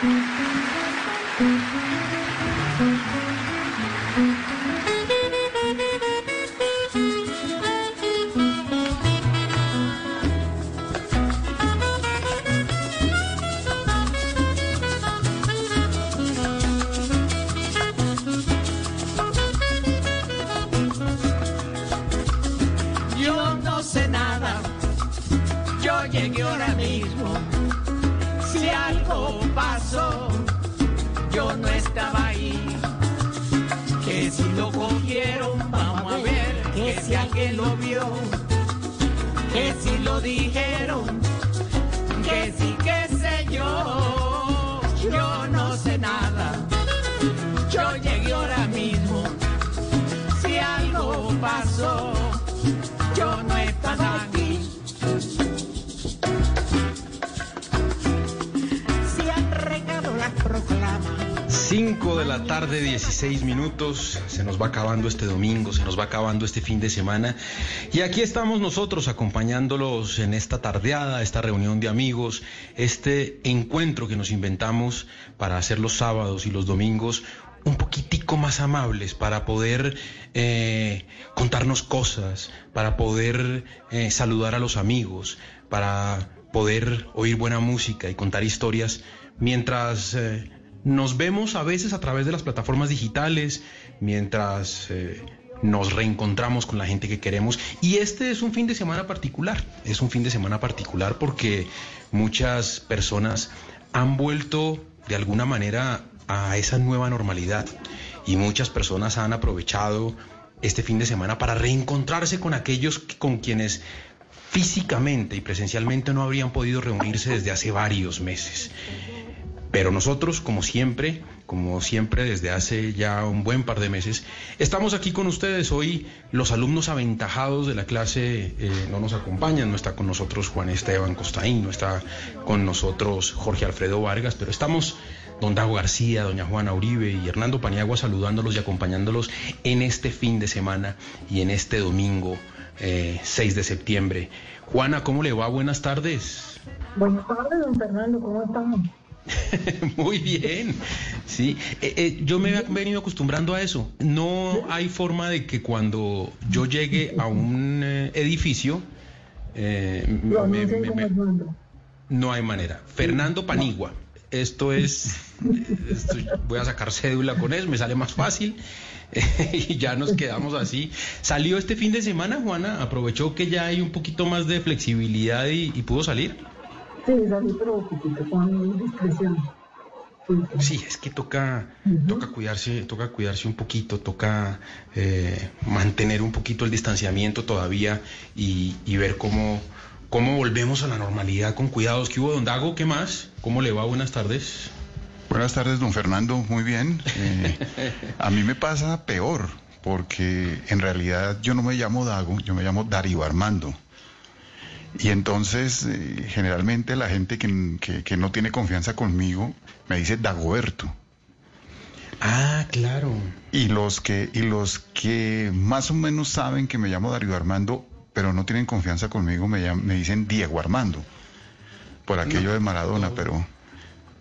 Yo 26 minutos, se nos va acabando este domingo, se nos va acabando este fin de semana y aquí estamos nosotros acompañándolos en esta tardeada, esta reunión de amigos, este encuentro que nos inventamos para hacer los sábados y los domingos un poquitico más amables para poder eh, contarnos cosas, para poder eh, saludar a los amigos, para poder oír buena música y contar historias mientras... Eh, nos vemos a veces a través de las plataformas digitales, mientras eh, nos reencontramos con la gente que queremos. Y este es un fin de semana particular, es un fin de semana particular porque muchas personas han vuelto de alguna manera a esa nueva normalidad y muchas personas han aprovechado este fin de semana para reencontrarse con aquellos que- con quienes físicamente y presencialmente no habrían podido reunirse desde hace varios meses. Pero nosotros, como siempre, como siempre desde hace ya un buen par de meses, estamos aquí con ustedes. Hoy los alumnos aventajados de la clase eh, no nos acompañan, no está con nosotros Juan Esteban Costaín, no está con nosotros Jorge Alfredo Vargas, pero estamos don Dago García, doña Juana Uribe y Hernando Paniagua saludándolos y acompañándolos en este fin de semana y en este domingo eh, 6 de septiembre. Juana, ¿cómo le va? Buenas tardes. Buenas tardes, don Fernando, ¿cómo estamos? Muy bien, sí. Eh, eh, yo me he venido acostumbrando a eso. No hay forma de que cuando yo llegue a un eh, edificio, eh, me- me- me- no hay manera. Fernando Panigua. Esto es, esto- voy a sacar cédula con eso, me sale más fácil y ya nos quedamos así. Salió este fin de semana, Juana, aprovechó que ya hay un poquito más de flexibilidad y, y pudo salir. Sí, salí, pero poquito, con discreción. Sí, es que toca, toca cuidarse, toca cuidarse un poquito, toca eh, mantener un poquito el distanciamiento todavía y, y ver cómo, cómo volvemos a la normalidad con cuidados. ¿Qué hubo, don Dago? ¿Qué más? ¿Cómo le va? Buenas tardes. Buenas tardes, don Fernando. Muy bien. Eh, a mí me pasa peor, porque en realidad yo no me llamo Dago, yo me llamo Darío Armando. Y entonces, eh, generalmente la gente que, que- que no tiene confianza conmigo me dice Dagoberto. Ah, claro. Y los que, y los que más o menos saben que me llamo Darío Armando, pero no tienen confianza conmigo, me, llam- me dicen Diego Armando. Por aquello de Maradona, pero,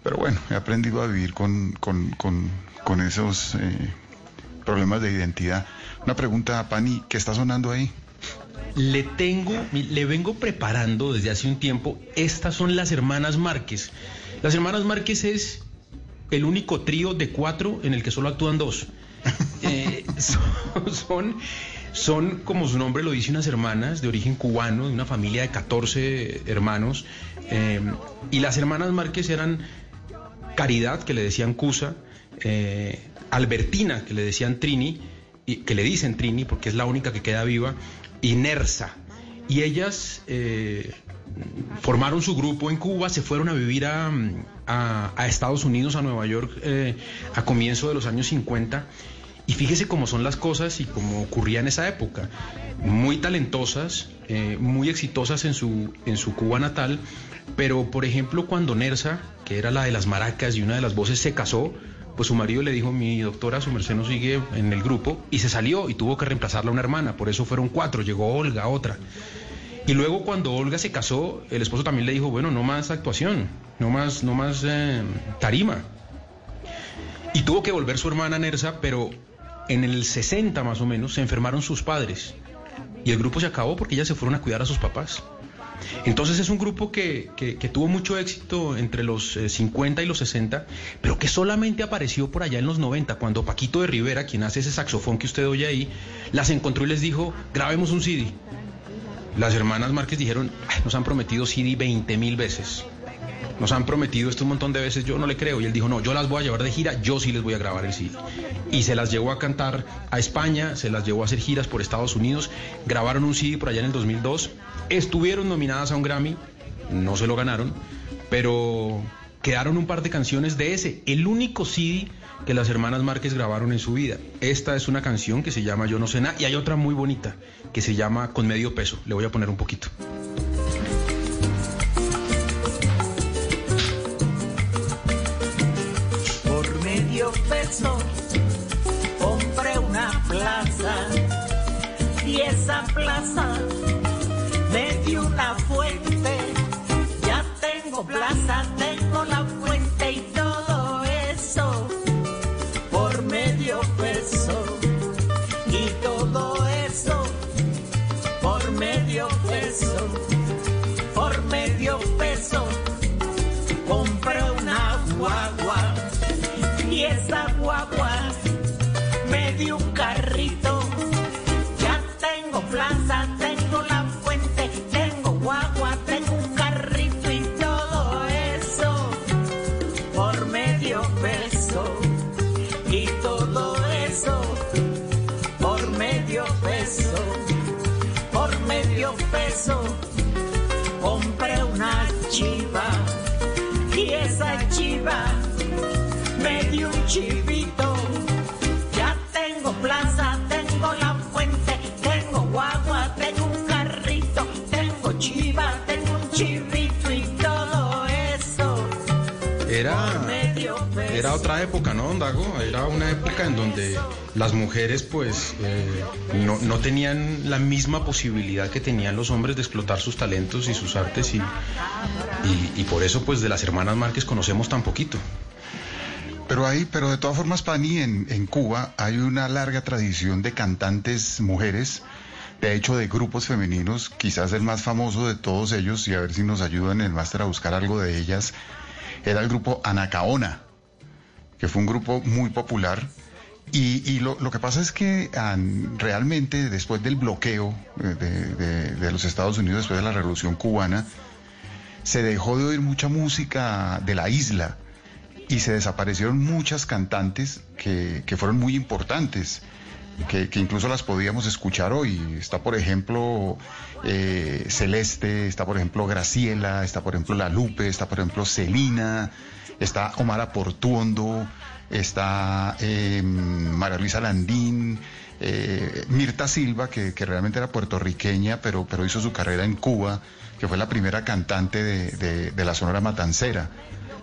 pero bueno, he aprendido a vivir con, con, con, con esos eh, problemas de identidad. Una pregunta, Pani, ¿qué está sonando ahí? Le tengo, le vengo preparando desde hace un tiempo. Estas son las hermanas Márquez. Las hermanas Márquez es el único trío de cuatro en el que solo actúan dos. Eh, son, son, son, como su nombre lo dice, unas hermanas de origen cubano, de una familia de 14 hermanos. eh, y las hermanas Márquez eran Caridad, que le decían Cusa, eh, Albertina, que le decían Trini, y que le dicen Trini porque es la única que queda viva, y Nersa. Y ellas eh, formaron su grupo en Cuba, se fueron a vivir a, Estados Unidos, a Nueva York, eh, a comienzo de los años 50. Y fíjese cómo son las cosas y cómo ocurría en esa época. Muy talentosas, eh, muy exitosas en su, en su Cuba natal, pero por ejemplo cuando Nersa, que era la de las maracas y una de las voces, se casó, pues su marido le dijo, mi doctora, su merced no sigue en el grupo, y se salió y tuvo que reemplazarla a una hermana, por eso fueron cuatro, llegó Olga, otra. Y luego cuando Olga se casó, el esposo también le dijo, bueno, no más actuación, no más, no más eh, tarima. Y tuvo que volver su hermana Nersa, pero en el 60 más o menos se enfermaron sus padres. Y el grupo se acabó porque ellas se fueron a cuidar a sus papás. Entonces es un grupo que, tuvo mucho éxito entre los eh, 50 y los 60, pero que solamente apareció por allá en los 90, cuando Paquito de Rivera, quien hace ese saxofón que usted oye ahí, las encontró y les dijo, grabemos un CD. Las hermanas Márquez dijeron, "Ay, nos han prometido CD 20 mil veces. Nos han prometido esto un montón de veces, yo no le creo. Y él dijo, no, yo las voy a llevar de gira, yo sí les voy a grabar el CD. Y se las llevó a cantar a España, se las llevó a hacer giras por Estados Unidos, grabaron un CD por allá en el 2002, estuvieron nominadas a un Grammy, no se lo ganaron, pero quedaron un par de canciones de ese, el único CD que las hermanas Márquez grabaron en su vida. Esta es una canción que se llama Yo no sé nada y hay otra muy bonita que se llama Con medio peso. Le voy a poner un poquito. Por medio peso compré una plaza y esa plaza me dio ¿no, Dago? Era una época en donde las mujeres, pues, eh, no, no tenían la misma posibilidad que tenían los hombres de explotar sus talentos y sus artes y, y, por eso, pues, de las hermanas Márquez conocemos tan poquito. Pero hay, pero de todas formas, Pani, en, en Cuba hay una larga tradición de cantantes mujeres, de hecho de grupos femeninos, quizás el más famoso de todos ellos, y a ver si nos ayudan el máster a buscar algo de ellas, era el grupo Anacaona, que fue un grupo muy popular. Y, lo, lo que pasa es que realmente después del bloqueo eh, de, de- de los Estados Unidos, después de la Revolución Cubana, se dejó de oír mucha música de la isla y se desaparecieron muchas cantantes que, que fueron muy importantes, que, que incluso las podíamos escuchar hoy. Está, por ejemplo, eh, Celeste, está, por ejemplo, Graciela, está, por ejemplo, La Lupe, está, por ejemplo, Celina, está Omar Portuondo, está eh, María Luisa Landín, eh, Mirta Silva, que, que realmente era puertorriqueña, pero, pero hizo su carrera en Cuba, que fue la primera cantante de, de- la Sonora Matancera.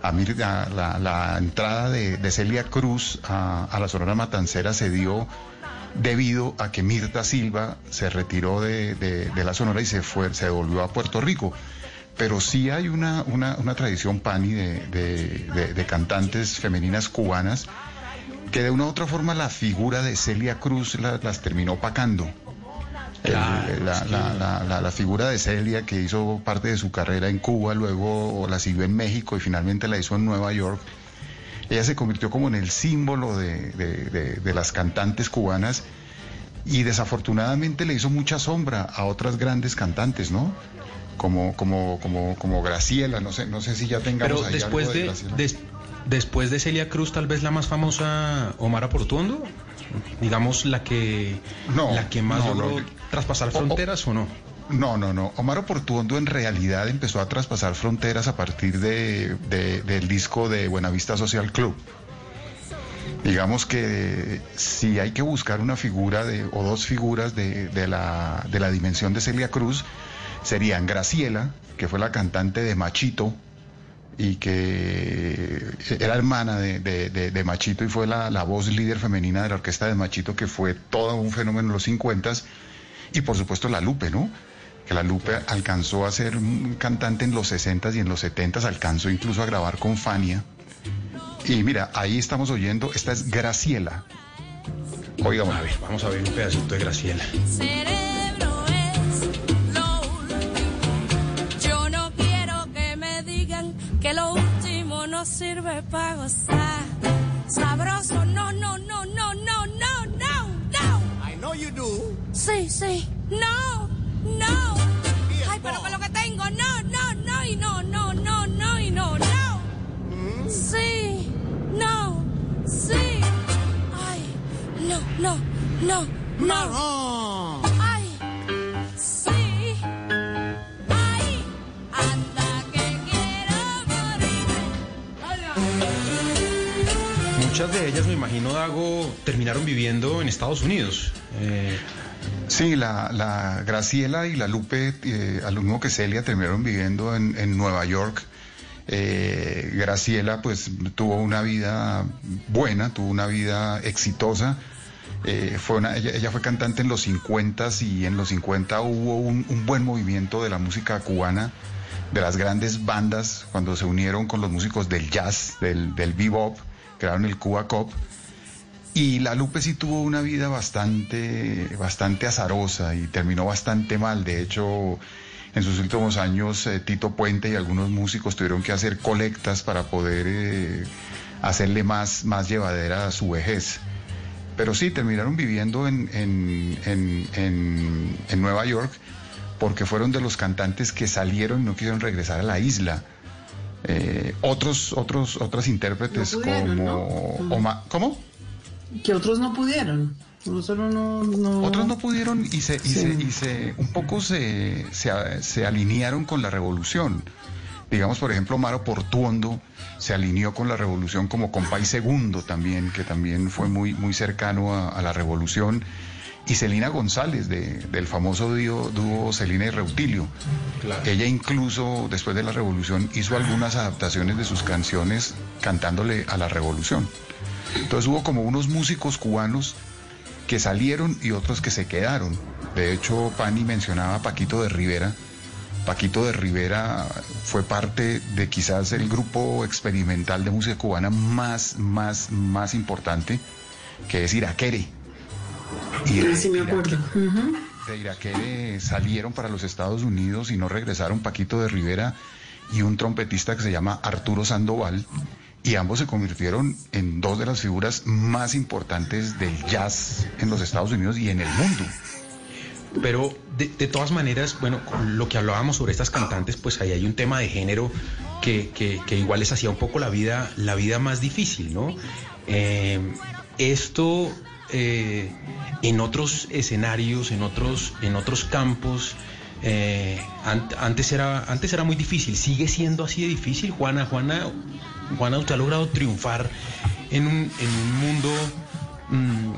La, entrada de, de Celia Cruz a, la Sonora Matancera se dio debido a que Mirta Silva se retiró de, de- de la Sonora y se fue, se volvió a Puerto Rico. Pero sí hay una, una, una tradición pani de, de- de- de cantantes femeninas cubanas que de una u otra forma la figura de Celia Cruz la- las terminó Claro, la, la- la- la- la figura de Celia, que hizo parte de su carrera en Cuba, luego la siguió en México y finalmente la hizo en Nueva York. Ella se convirtió como en el símbolo de, de- de- de las cantantes cubanas y desafortunadamente le hizo mucha sombra a otras grandes cantantes, ¿no? Como, como, como, como Graciela, no sé, no sé si ya tengamos Pero ahí después algo de, Graciela. des- después de Celia Cruz, tal vez la más famosa, Omar Portuondo, digamos la que No, la que más no, logró no. traspasar O- fronteras o no. No, no, no. Omar Portuondo en realidad empezó a traspasar fronteras a partir de, de- del disco de Buenavista Social Club. Digamos que si hay que buscar una figura de, o dos figuras de, de la, de la dimensión de Celia Cruz, serían Graciela, que fue la cantante de Machito y que era hermana de, de- de- de Machito y fue la, la voz líder femenina de la orquesta de Machito, que fue todo un fenómeno en los 50 y por supuesto la Lupe, ¿no? Que la Lupe alcanzó a ser un cantante en los 60 y en los 70 alcanzó incluso a grabar con Fania. Y mira, ahí estamos oyendo, esta es Graciela. Oigamos. A ver, vamos a ver un pedacito de Graciela. cerebro sirve para gozar. Sabroso, no, no, no, no, no, no, no, no. I know you do. Sí, sí, no, no. Ay, pero que lo que tengo, no, no, no, y no, no, no, no, y no, no. Sí, no, sí. Ay, no, no, no, no. Marrón. De ellas, me imagino, Dago, terminaron viviendo en Estados Unidos. Eh, Sí, la, la Graciela y la Lupe, eh, al mismo que Celia, terminaron viviendo en, Nueva York. Eh, Graciela pues tuvo una vida buena, tuvo una vida exitosa. Fue una- ella, fue cantante en los 50 y en los 50 hubo un, un buen movimiento de la música cubana, de las grandes bandas, cuando se unieron con los músicos del jazz, del, del bebop, crearon el Cuba Cop. Y la Lupe sí tuvo una vida bastante, bastante azarosa y terminó bastante mal. De hecho, en sus últimos años, eh, Tito Puente y algunos músicos tuvieron que hacer colectas para poder eh, hacerle más, más llevadera a su vejez. Pero sí, terminaron viviendo en, en, en, en- Nueva York porque fueron de los cantantes que salieron y no quisieron regresar a la isla. Eh, otros, otros, otras intérpretes No pudieron, como ¿no? Oma- ¿Cómo? Que otros no pudieron. Nosotros no, no. Otros no pudieron y se, y Sí. se, y se un poco se, se, se alinearon con la revolución. Digamos, por ejemplo, Maro Portuondo se alineó con la revolución como Compay Segundo también, que también fue muy, muy cercano a, a la revolución. Y Celina González, de- del famoso dúo, dúo Celina y Reutilio. Ella incluso, después de la revolución, hizo algunas adaptaciones de sus canciones cantándole a la revolución. Entonces hubo como unos músicos cubanos que salieron y otros que se quedaron. De hecho, Pani mencionaba a Paquito de Rivera. Paquito de Rivera fue parte de quizás el grupo experimental de música cubana más, más, más importante, que es Iraquere. Y de Sí, me acuerdo. De Iraquere salieron para los Estados Unidos y no regresaron Paquito de Rivera y un trompetista que se llama Arturo Sandoval y ambos se convirtieron en dos de las figuras más importantes del jazz en los Estados Unidos y en el mundo. Pero de, de todas maneras, bueno, con lo que hablábamos sobre estas cantantes, pues ahí hay un tema de género que, que- que igual les hacía un poco la vida, la vida más difícil, ¿no? Eh, esto eh, en otros escenarios, en otros, en otros campos, eh, an- antes, era, antes era muy difícil, sigue siendo así de difícil, Juana, Juana, Juana, usted ha logrado triunfar en un, en un mundo mm,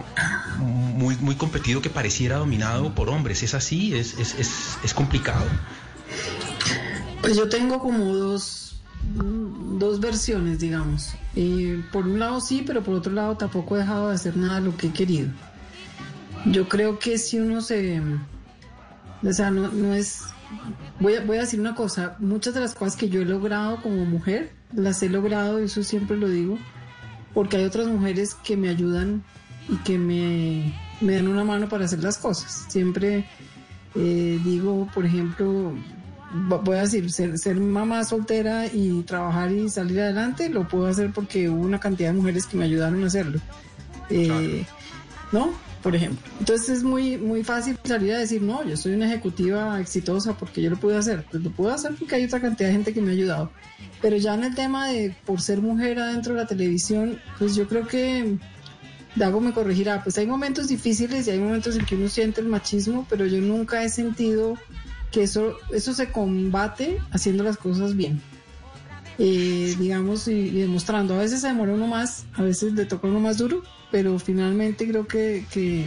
muy, muy competido que pareciera dominado por hombres. ¿Es así? ¿Es, es, es, es complicado? Pues yo tengo como dos, dos versiones, digamos. Eh, por un lado sí, pero por otro lado tampoco he dejado de hacer nada de lo que he querido. Yo creo que si uno se... O sea, no, no es... Voy a, voy a decir una cosa, muchas de las cosas que yo he logrado como mujer, las he logrado, y eso siempre lo digo, porque hay otras mujeres que me ayudan y que me, me dan una mano para hacer las cosas. Siempre eh, digo, por ejemplo, voy a decir, ser, ser mamá soltera y trabajar y salir adelante, lo puedo hacer porque hubo una cantidad de mujeres que me ayudaron a hacerlo. Eh, ¿No? Por ejemplo. Entonces es muy, muy fácil salir a decir, no, yo soy una ejecutiva exitosa porque yo lo pude hacer. Pues lo puedo hacer porque hay otra cantidad de gente que me ha ayudado. Pero ya en el tema de por ser mujer adentro de la televisión, pues yo creo que Dago me corregirá, pues hay momentos difíciles y hay momentos en que uno siente el machismo, pero yo nunca he sentido que eso, eso se combate haciendo las cosas bien. Eh, digamos, y, demostrando. A veces se demora uno más, a veces le toca uno más duro, pero finalmente creo que, que,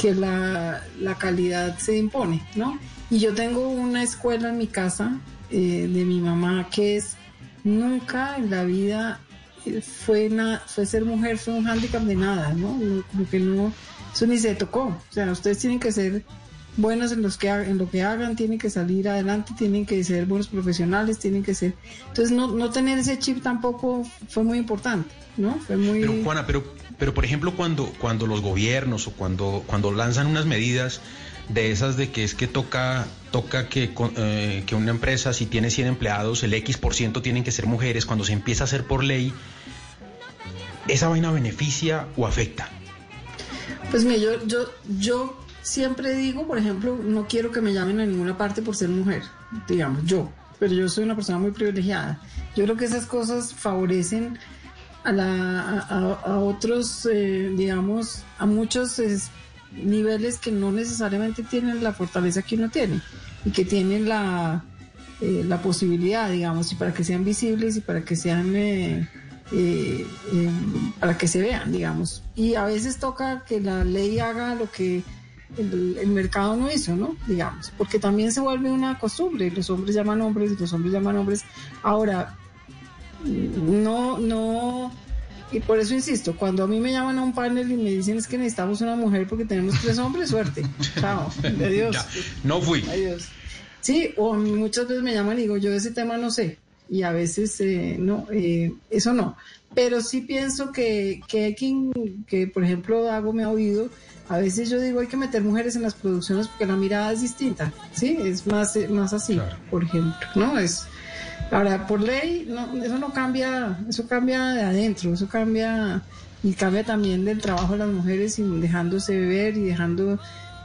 que la, la calidad se impone, ¿no? Y yo tengo una escuela en mi casa eh, de mi mamá que es nunca en la vida eh, fue, na- fue ser mujer, fue un hándicap de nada. No, Como que no, eso ni se tocó. O sea, ustedes tienen que ser buenos en, los que, en lo que hagan, tienen que salir adelante, tienen que ser buenos profesionales, tienen que ser... Entonces, no, no tener ese chip tampoco fue muy importante, ¿no? Fue muy... Pero Juana, pero, pero por ejemplo cuando, cuando los gobiernos o cuando, cuando lanzan unas medidas de esas de que es que toca, toca que, eh, que una empresa si tiene 100 empleados, el X por ciento tienen que ser mujeres, cuando se empieza a hacer por ley, ¿esa vaina beneficia o afecta? Pues mire, yo, yo, yo siempre digo, por ejemplo, no quiero que me llamen a ninguna parte por ser mujer, digamos, yo, pero yo soy una persona muy privilegiada. Yo creo que esas cosas favorecen a, la, a, a- otros, eh, digamos, a muchos es, niveles que no necesariamente tienen la fortaleza que uno tiene y que tienen la, eh, la posibilidad, digamos, y para que sean visibles y para que sean, eh, eh, eh, para que se vean, digamos. Y a veces toca que la ley haga lo que el, el mercado no hizo, ¿no? Digamos, porque también se vuelve una costumbre, los hombres llaman hombres y los hombres llaman hombres. Ahora, no, no, y por eso insisto, cuando a mí me llaman a un panel y me dicen es que necesitamos una mujer porque tenemos tres hombres, suerte. Chao. Adiós. Ya, no fui. Adiós. Sí, o muchas veces me llaman y digo, yo de ese tema no sé. Y a veces eh, no, eh, eso no. Pero sí pienso que, que hay quien, que por ejemplo Dago me ha oído, a veces yo digo hay que meter mujeres en las producciones porque la mirada es distinta, ¿sí? Es más, eh, más así, por ejemplo, ¿no? Es, ahora, por ley, no, eso no cambia, eso cambia de adentro, eso cambia y cambia también del trabajo de las mujeres y dejándose ver y dejando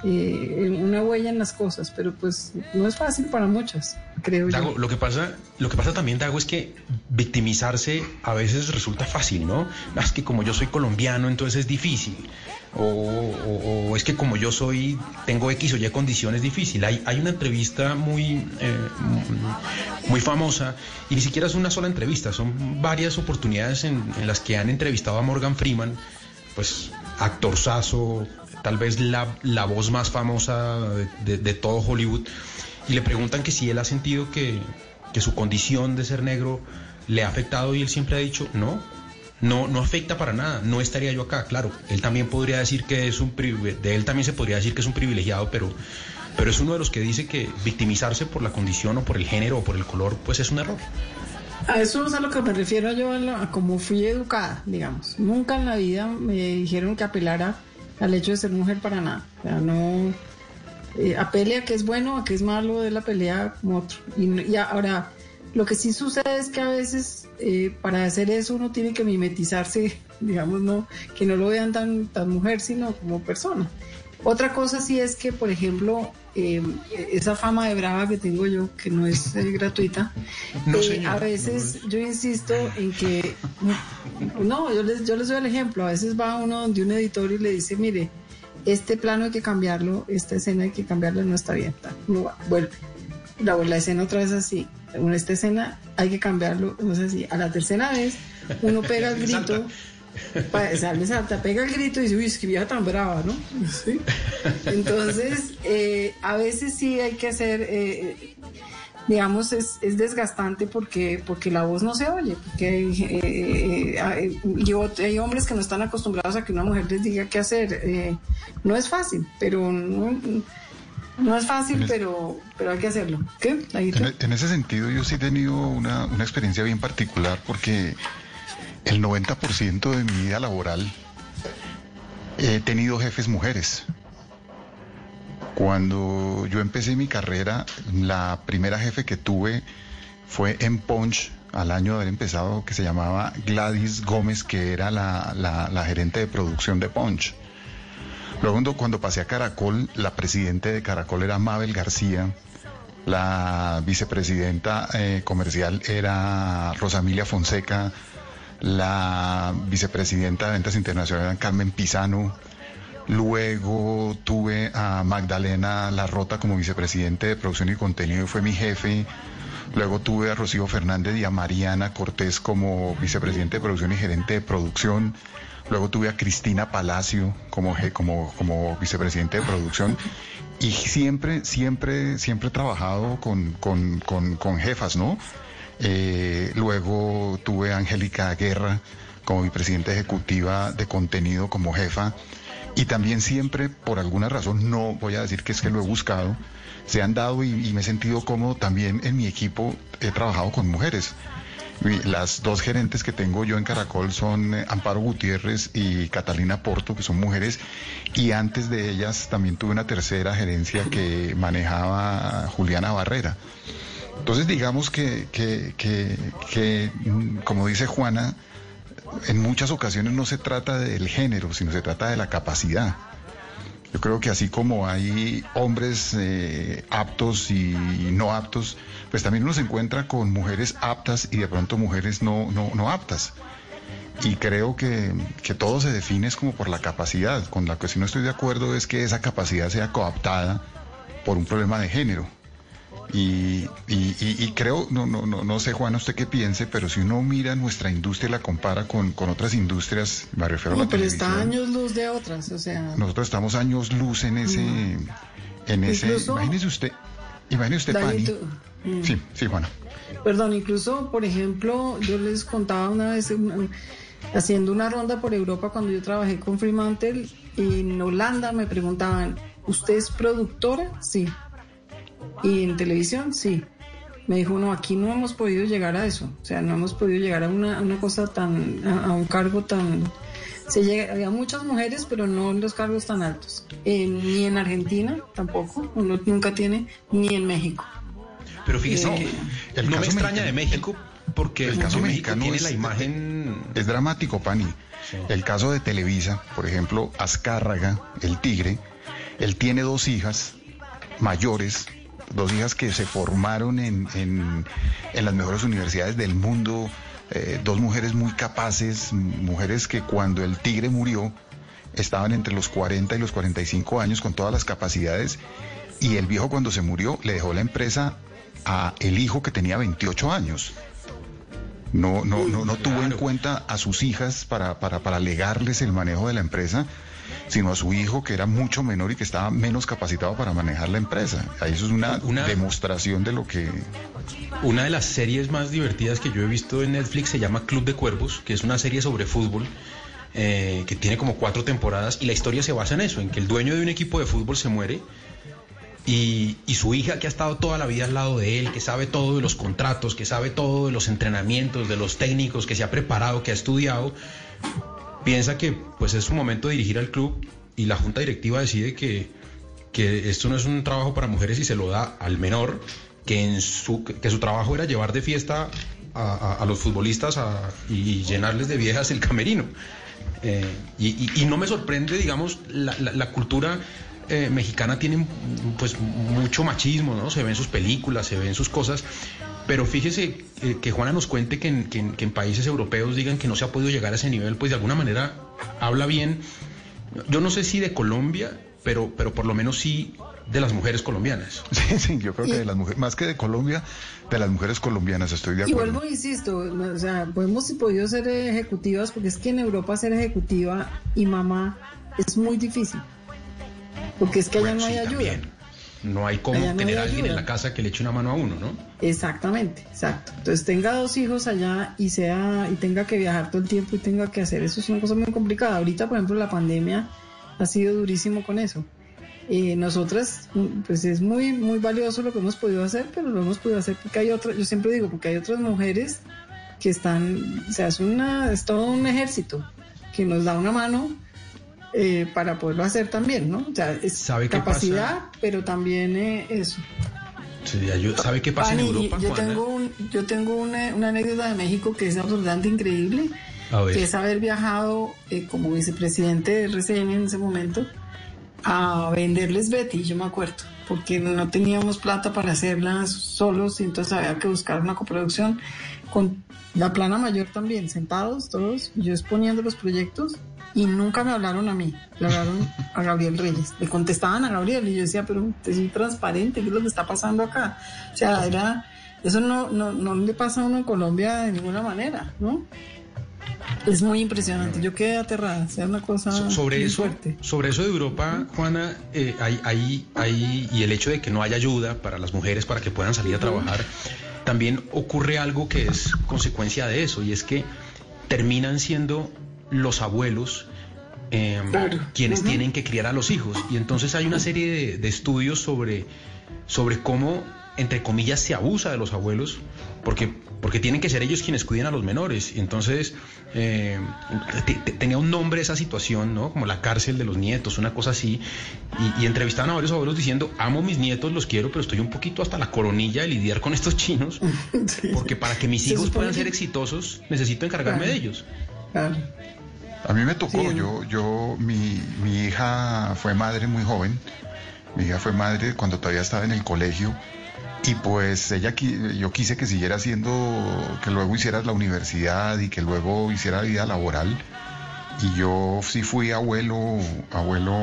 eh, una huella en las cosas, pero pues no es fácil para muchas, creo Dago, yo. lo que pasa, lo que pasa también, Dago, es que victimizarse a veces resulta fácil, ¿no? Es que como yo soy colombiano, entonces es difícil. O, es que como yo soy, tengo X o Y condiciones difícil. Hay, hay una entrevista muy, eh, muy famosa, y ni siquiera es una sola entrevista, son varias oportunidades en, las que han entrevistado a Morgan Freeman, pues actorzazo, tal vez la, la voz más famosa de- de todo Hollywood, y le preguntan que si él ha sentido que, que su condición de ser negro le ha afectado y él siempre ha dicho, no, no, no afecta para nada, no estaría yo acá, claro, él también podría decir que es un de él también se podría decir que es un privilegiado, pero, pero es uno de los que dice que victimizarse por la condición o por el género o por el color, pues es un error. A eso es a lo que me refiero yo, a, lo- fui educada, digamos. Nunca en la vida me dijeron que apelara al hecho de ser mujer para nada. No eh, apele a que es bueno, a que es malo de la pelea como otro. Y, y ahora, lo que sí sucede es que a veces eh, para hacer eso uno tiene que mimetizarse, digamos, no que no lo vean tan, tan mujer, sino como persona. Otra cosa sí es que, por ejemplo, eh, esa fama de brava que tengo yo, que no es eh, gratuita, No, eh, señora, a veces yo insisto en que, no, yo les, yo les doy el ejemplo, a veces va uno donde un editor y le dice, mire, este plano hay que cambiarlo, esta escena hay que cambiarlo, no está bien, tal. Uno va, vuelve, la, la escena otra vez así, en esta escena hay que cambiarlo, no sé así, a la tercera vez uno pega el grito, pa- sale salta, pega el grito y dice, uy, es que vieja tan brava, ¿no? Sí. Entonces, eh, a veces sí hay que hacer, eh, digamos, es, es desgastante porque, porque la voz no se oye, porque hay, eh, hay- hombres que no están acostumbrados a que una mujer les diga qué hacer. no es fácil, pero no, no es fácil, pero, pero hay que hacerlo. ¿Qué? Ahí En, en ese sentido, yo sí he tenido una, una experiencia bien particular porque el 90% de mi vida laboral he tenido jefes mujeres. Cuando yo empecé mi carrera, la primera jefe que tuve fue en Punch, al año de haber empezado, que se llamaba Gladys Gómez, que era la, la- la gerente de producción de Punch. Luego cuando, pasé a Caracol, la presidenta de Caracol era Mabel García, la vicepresidenta eh, comercial era Rosamilia Fonseca, la vicepresidenta de ventas internacionales era Carmen Pisano, luego tuve a Magdalena Larrota como vicepresidente de producción y contenido fue mi jefe. Luego tuve a Rocío Fernández y a Mariana Cortés como vicepresidente de producción y gerente de producción. Luego tuve a Cristina Palacio como, como, como vicepresidente de producción. Y siempre, siempre, siempre he trabajado con, con, con, con jefas, ¿no? Eh, luego tuve a Angélica Guerra como vicepresidenta ejecutiva de contenido como jefa. Y también siempre, por alguna razón, no voy a decir que es que lo he buscado, se han dado y, y me he sentido cómodo también en mi equipo, he trabajado con mujeres. Las dos gerentes que tengo yo en Caracol son eh, Amparo Gutiérrez y Catalina Porto, que son mujeres, y antes de ellas también tuve una tercera gerencia que manejaba Juliana Barrera. Entonces digamos que, que, que, que, mm, como dice Juana, en muchas ocasiones no se trata del género, sino se trata de la capacidad. Yo creo que así como hay hombres eh, aptos y no aptos, pues también uno se encuentra con mujeres aptas y de pronto mujeres no, no, no aptas. Y creo que, que todo se define es como por la capacidad. Con la que sí no estoy de acuerdo es que esa capacidad sea cooptada por un problema de género. Y, y- y- y creo, no, no, no, no sé Juan, usted qué piense, pero si uno mira nuestra industria y la compara con, con otras industrias, me refiero a No, la pero está televisión. años luz de otras, o sea, Nosotros estamos años luz en ese, en ese. Imagínese usted, imagínese usted, Pani. Dani, tú- mm. Sí, sí, Juana. Perdón, incluso, por ejemplo, yo les contaba una vez haciendo una ronda por Europa cuando yo trabajé con Fremantle, en Holanda me preguntaban, ¿usted es productora? Sí. ¿Y en televisión? Sí. Me dijo, no, aquí no hemos podido llegar a eso. O sea, no hemos podido llegar a una, a una cosa tan, a, a un cargo tan... Se llega, había muchas mujeres, pero no en los cargos tan altos. Eh, ni en Argentina tampoco, uno nunca tiene, ni en México. Pero fíjese, Eh, que el no me extraña de México porque el caso mexicano tiene es- la imagen Es dramático, Pani. El caso de Televisa, por ejemplo, Azcárraga, el tigre, él tiene dos hijas mayores, dos hijas que se formaron en, en- en las mejores universidades del mundo, eh, dos mujeres muy capaces, mujeres que cuando el tigre murió estaban entre los 40 y los 45 años con todas las capacidades y el viejo cuando se murió le dejó la empresa a el hijo que tenía 28 años. No, no, no, no tuvo en cuenta a sus hijas para, para, para legarles el manejo de la empresa, sino a su hijo que era mucho menor y que estaba menos capacitado para manejar la empresa. Ahí Eso es una, Una- demostración de lo que... Una de las series más divertidas que yo he visto en Netflix se llama Club de Cuervos, que es una serie sobre fútbol eh, que tiene como cuatro temporadas y la historia se basa en eso, en que el dueño de un equipo de fútbol se muere y, su hija que ha estado toda la vida al lado de él, que sabe todo de los contratos, que sabe todo de los entrenamientos, de los técnicos, que se ha preparado, que ha estudiado, piensa que pues es su momento de dirigir al club y la junta directiva decide que, que esto no es un trabajo para mujeres y se lo da al menor, que, en su, que su trabajo era llevar de fiesta a, los futbolistas y llenarles de viejas el camerino. Eh, y, no me sorprende, digamos, la cultura eh, mexicana tiene pues mucho machismo, ¿no? Se ve en sus películas, se ve en sus cosas. Pero fíjese eh, que Juana nos cuente que en, que en- que en países europeos digan que no se ha podido llegar a ese nivel, pues de alguna manera habla bien, yo no sé si de Colombia, pero, pero por lo menos sí de las mujeres colombianas. Sí, sí, yo creo que de las mujeres, más que de Colombia, de las mujeres colombianas, estoy de Y acuerdo. vuelvo, insisto, o sea, podemos y podido ser ejecutivas porque es que en Europa ser ejecutiva y mamá es muy difícil. Porque es que allá no hay sí, ayuda. también. No hay como no tener a alguien ayuda. en la casa que le eche una mano a uno, ¿no? Exactamente, exacto. Entonces tenga dos hijos allá y sea y tenga que viajar todo el tiempo y tenga que hacer eso es una cosa muy complicada. Ahorita, por ejemplo, la pandemia ha sido durísimo con eso. Eh, nosotras, mm, pues es muy muy valioso lo que hemos podido hacer, pero lo hemos podido hacer porque hay otras, yo siempre digo, porque hay otras mujeres que están, o sea, es una, es todo un ejército que nos da una mano eh, para poderlo hacer también, ¿no? O sea, es ¿Sabe qué capacidad, pasa? pero también eh, eso. Sí, ayuda. ¿Sabe qué pasa en Pani, Europa, yo Juana? tengo, un, yo tengo una, una anécdota de México que es absolutamente increíble, A ver. que es haber viajado eh, como vicepresidente de RCN en ese momento a venderles Betty, yo me acuerdo, porque no teníamos plata para hacerlas solos y entonces había que buscar una coproducción con la plana mayor también, sentados todos, yo exponiendo los proyectos y nunca me hablaron a mí, le hablaron a Gabriel Reyes, le contestaban a Gabriel y yo decía, pero te soy transparente, ¿qué es lo que está pasando acá? O sea, era, eso no, no, no le pasa a uno en Colombia de ninguna manera, ¿no? Es muy impresionante, yo quedé aterrada, o sea, una cosa So- sobre eso, fuerte. sobre eso de Europa, Juana, eh, hay, hay- hay- y el hecho de que no haya ayuda para las mujeres para que puedan salir a trabajar, también ocurre algo que es consecuencia de eso, y es que terminan siendo los abuelos eh, Claro. quienes tienen que criar a los hijos. Y entonces hay una serie de, de estudios sobre, sobre cómo, entre comillas, se abusa de los abuelos, porque, porque tienen que ser ellos quienes cuiden a los menores. Y entonces eh, te- te- tenía un nombre esa situación, ¿no? Como la cárcel de los nietos, una cosa así. Y, y entrevistaban a varios abuelos diciendo, amo mis nietos, los quiero, pero estoy un poquito hasta la coronilla de lidiar con estos chinos, porque para que mis hijos puedan ser exitosos, necesito encargarme Claro. de ellos. Claro. A mí me tocó, Sí. yo, yo, mi, mi hija fue madre muy joven, mi hija fue madre cuando todavía estaba en el colegio y pues ella, yo quise que siguiera haciendo, que luego hiciera la universidad y que luego hiciera vida laboral y yo sí fui abuelo, abuelo,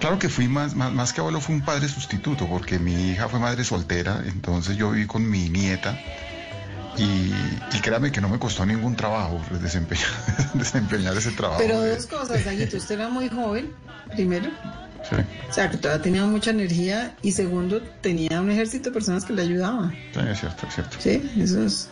claro que fui más, más, más que abuelo, fui un padre sustituto porque mi hija fue madre soltera, entonces yo viví con mi nieta. Y, y créame que no me costó ningún trabajo desempeñar, desempeñar ese trabajo. Pero dos cosas, Aguito, usted era muy joven, primero, Sí, o sea, que todavía tenía mucha energía, y segundo, tenía un ejército de personas que le ayudaban. sí, es cierto, es cierto. Sí, eso es.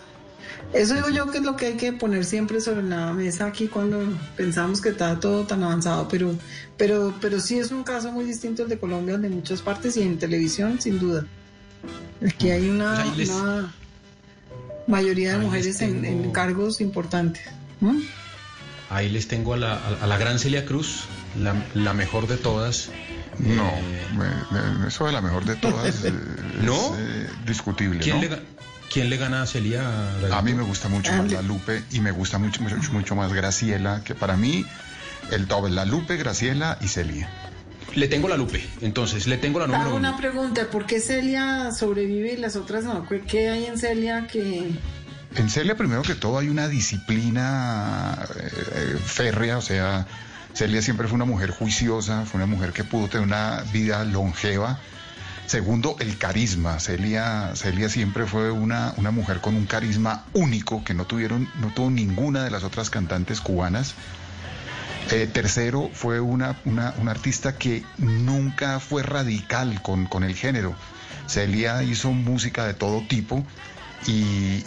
Eso digo yo que es lo que hay que poner siempre sobre la mesa aquí cuando pensamos que está todo tan avanzado, pero, pero, pero sí es un caso muy distinto al de Colombia, de muchas partes y en televisión, sin duda. Aquí hay una, Pues una mayoría de ahí mujeres en, en cargos importantes. ¿Mm? Ahí les tengo a la, a- a la gran Celia Cruz, la, la mejor de todas. No, Eh, me- me- eso de la mejor de todas eh, ¿No? es eh, discutible. ¿quién, ¿no? le, quién le gana a Celia? A mí me gusta mucho más la Lupe y me gusta mucho, mucho, mucho más Graciela, que para mí el top es la Lupe, Graciela y Celia. Le tengo la Lupe, entonces, le tengo la número Hago uno. una pregunta, ¿por qué Celia sobrevive y las otras no? ¿Qué- ¿Qué hay en Celia que... En Celia, primero que todo, hay una disciplina eh, eh, férrea, o sea, Celia siempre fue una mujer juiciosa, fue una mujer que pudo tener una vida longeva. Segundo, el carisma. Celia, Celia siempre fue una, una mujer con un carisma único que no tuvieron, no tuvo ninguna de las otras cantantes cubanas. Eh, tercero, fue una, una, una artista que nunca fue radical con, con el género. Celia hizo música de todo tipo y,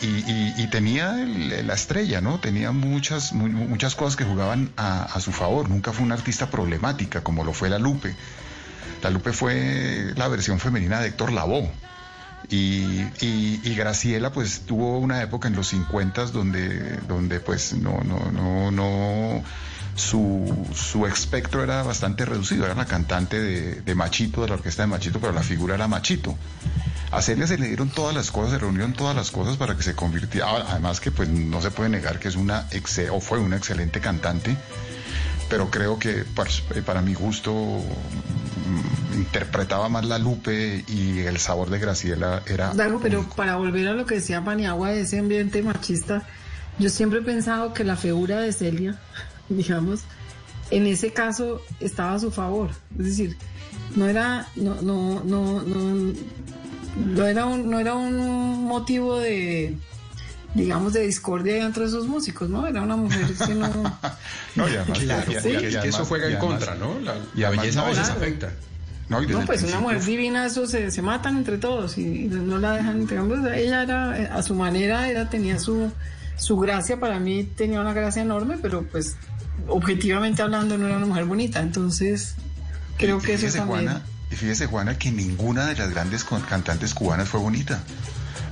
tenía la estrella, ¿no? Tenía muchas, mu- muchas cosas que jugaban a, su favor. Nunca fue una artista problemática como lo fue la Lupe. La Lupe fue la versión femenina de Héctor Lavoe. Y, y- y Graciela pues tuvo una época en los 50 donde, donde pues no, no, no, no, su, su espectro era bastante reducido, era la cantante de, de Machito, de la orquesta de Machito, pero la figura era Machito. A Celia se le dieron todas las cosas, se reunieron todas las cosas para que se convirtiera, ahora, además que pues no se puede negar que es una, exe- o fue una excelente cantante, pero creo que pues, eh, para mi gusto mm, interpretaba más la Lupe y el sabor de Graciela era... Dago, pero único. para volver a lo que decía Paniagua de ese ambiente machista, yo siempre he pensado que la figura de Celia, digamos, en ese caso estaba a su favor. Es decir, no era, no, no, no, no, no era un, no era un motivo de digamos de discordia entre esos músicos, ¿no? Era una mujer que no No, y además- Claro, y- y- porque y es que además- eso juega en además- contra, ¿no? La, y la además belleza a no, veces claro. afecta. No, pues una mujer divina, eso se, se matan entre todos y no la dejan, digamos, ella era, eh, a su manera, era, tenía su, su gracia, para mí tenía una gracia enorme, pero pues objetivamente hablando no era una mujer bonita, entonces creo Y que eso también. Juana, y fíjese, Juana, que ninguna de las grandes cantantes cubanas fue bonita.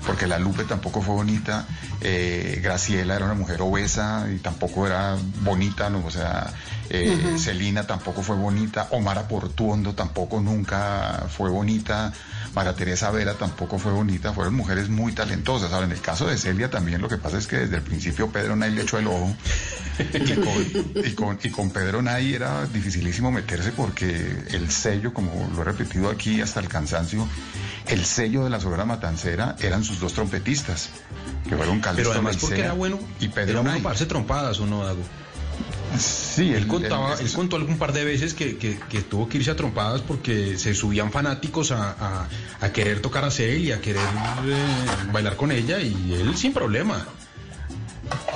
Porque la Lupe tampoco fue bonita, eh, Graciela era una mujer obesa y tampoco era bonita, ¿no? o sea, Eh, Celina tampoco fue bonita, Omara Portuondo tampoco nunca fue bonita, María Teresa Vera tampoco fue bonita, fueron mujeres muy talentosas. Ahora, en el caso de Celia también lo que pasa es que desde el principio Pedro Nay le echó el ojo y con, y con, y con Pedro Nay era dificilísimo meterse porque el sello, como lo he repetido aquí hasta el cansancio, el sello de la Sonora Matancera eran sus dos trompetistas, que fueron Calixto Pero además porque era bueno, y Pedro era bueno para trompadas o no, Dago. Sí, Él contaba, él- contó algún par de veces que, que- que tuvo que irse a trompadas porque se subían fanáticos a, a- a querer tocar a Celia, a querer eh, bailar con ella y él sin problema.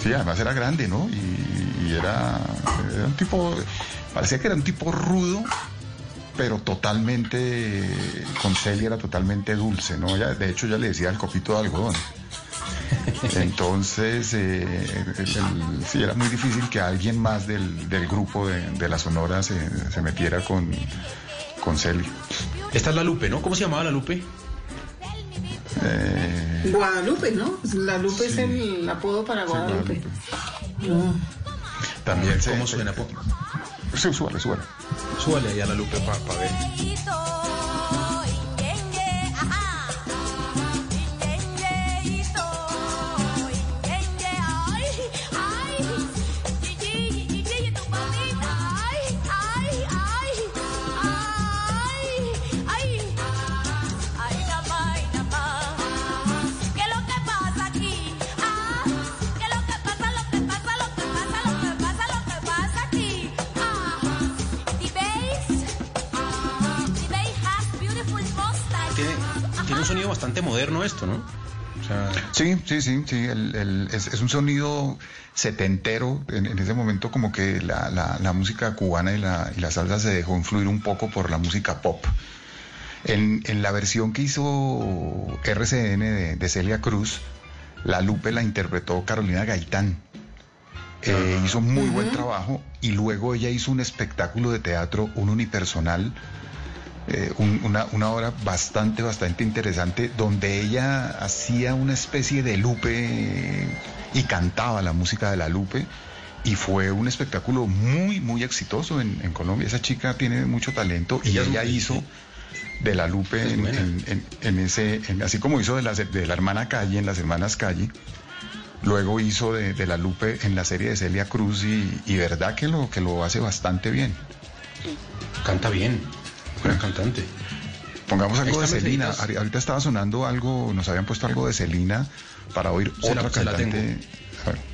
Sí, además era grande, ¿no? Y, y era, era un tipo, parecía que era un tipo rudo, pero totalmente, con Celia era totalmente dulce, ¿no? Ella, de hecho, ya le decía el copito de algodón. Entonces, eh, el- el- sí, era muy difícil que alguien más del, del grupo de, de la Sonora se, se metiera con, con Celia. Esta es la Lupe, ¿no? ¿Cómo se llamaba la Lupe? Eh, Guadalupe, ¿no? La Lupe es el apodo para Guadalupe. Ah. también se... ¿Cómo suena? Sí, súbale, súbale. Súbale ahí a la Lupe para ver. Bastante moderno esto, ¿no? O sea, Sí, sí, sí, sí. el- el- es, es un sonido setentero. En, en ese momento como que la, la- la música cubana y la, y la salsa se dejó influir un poco por la música pop. En, en la versión que hizo RCN de, de Celia Cruz, la Lupe la interpretó Carolina Gaitán. Eh, hizo muy buen trabajo y luego ella hizo un espectáculo de teatro, un unipersonal, eh, un- una, una obra bastante, bastante interesante, donde ella hacía una especie de Lupe y cantaba la música de la Lupe. Y fue un espectáculo muy, muy exitoso en, en Colombia. Esa chica tiene mucho talento y Ella hizo de la Lupe en, en- ese, así como hizo de la, de la hermana Calle en las hermanas Calle, luego hizo de, de la Lupe en la serie de Celia Cruz y, y verdad que lo, que lo hace bastante bien. canta bien. Gran cantante. Pongamos algo de Celina. Ahorita estaba sonando algo, nos habían puesto algo de Celina para oír Se otra la cantante.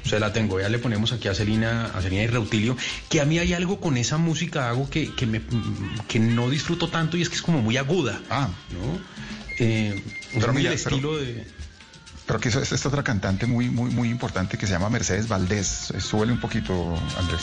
Se la tengo, ya le ponemos aquí a Celina, a Celina y Reutilio, que a mí hay algo con esa música, hago que, que, me, que no disfruto tanto y es que es como muy aguda, Ah, ¿no? Eh, Pero es mira, el pero- estilo de... pero que eso- esta es otra cantante muy, muy, muy importante que se llama Mercedes Valdés. Súbele un poquito, Andrés.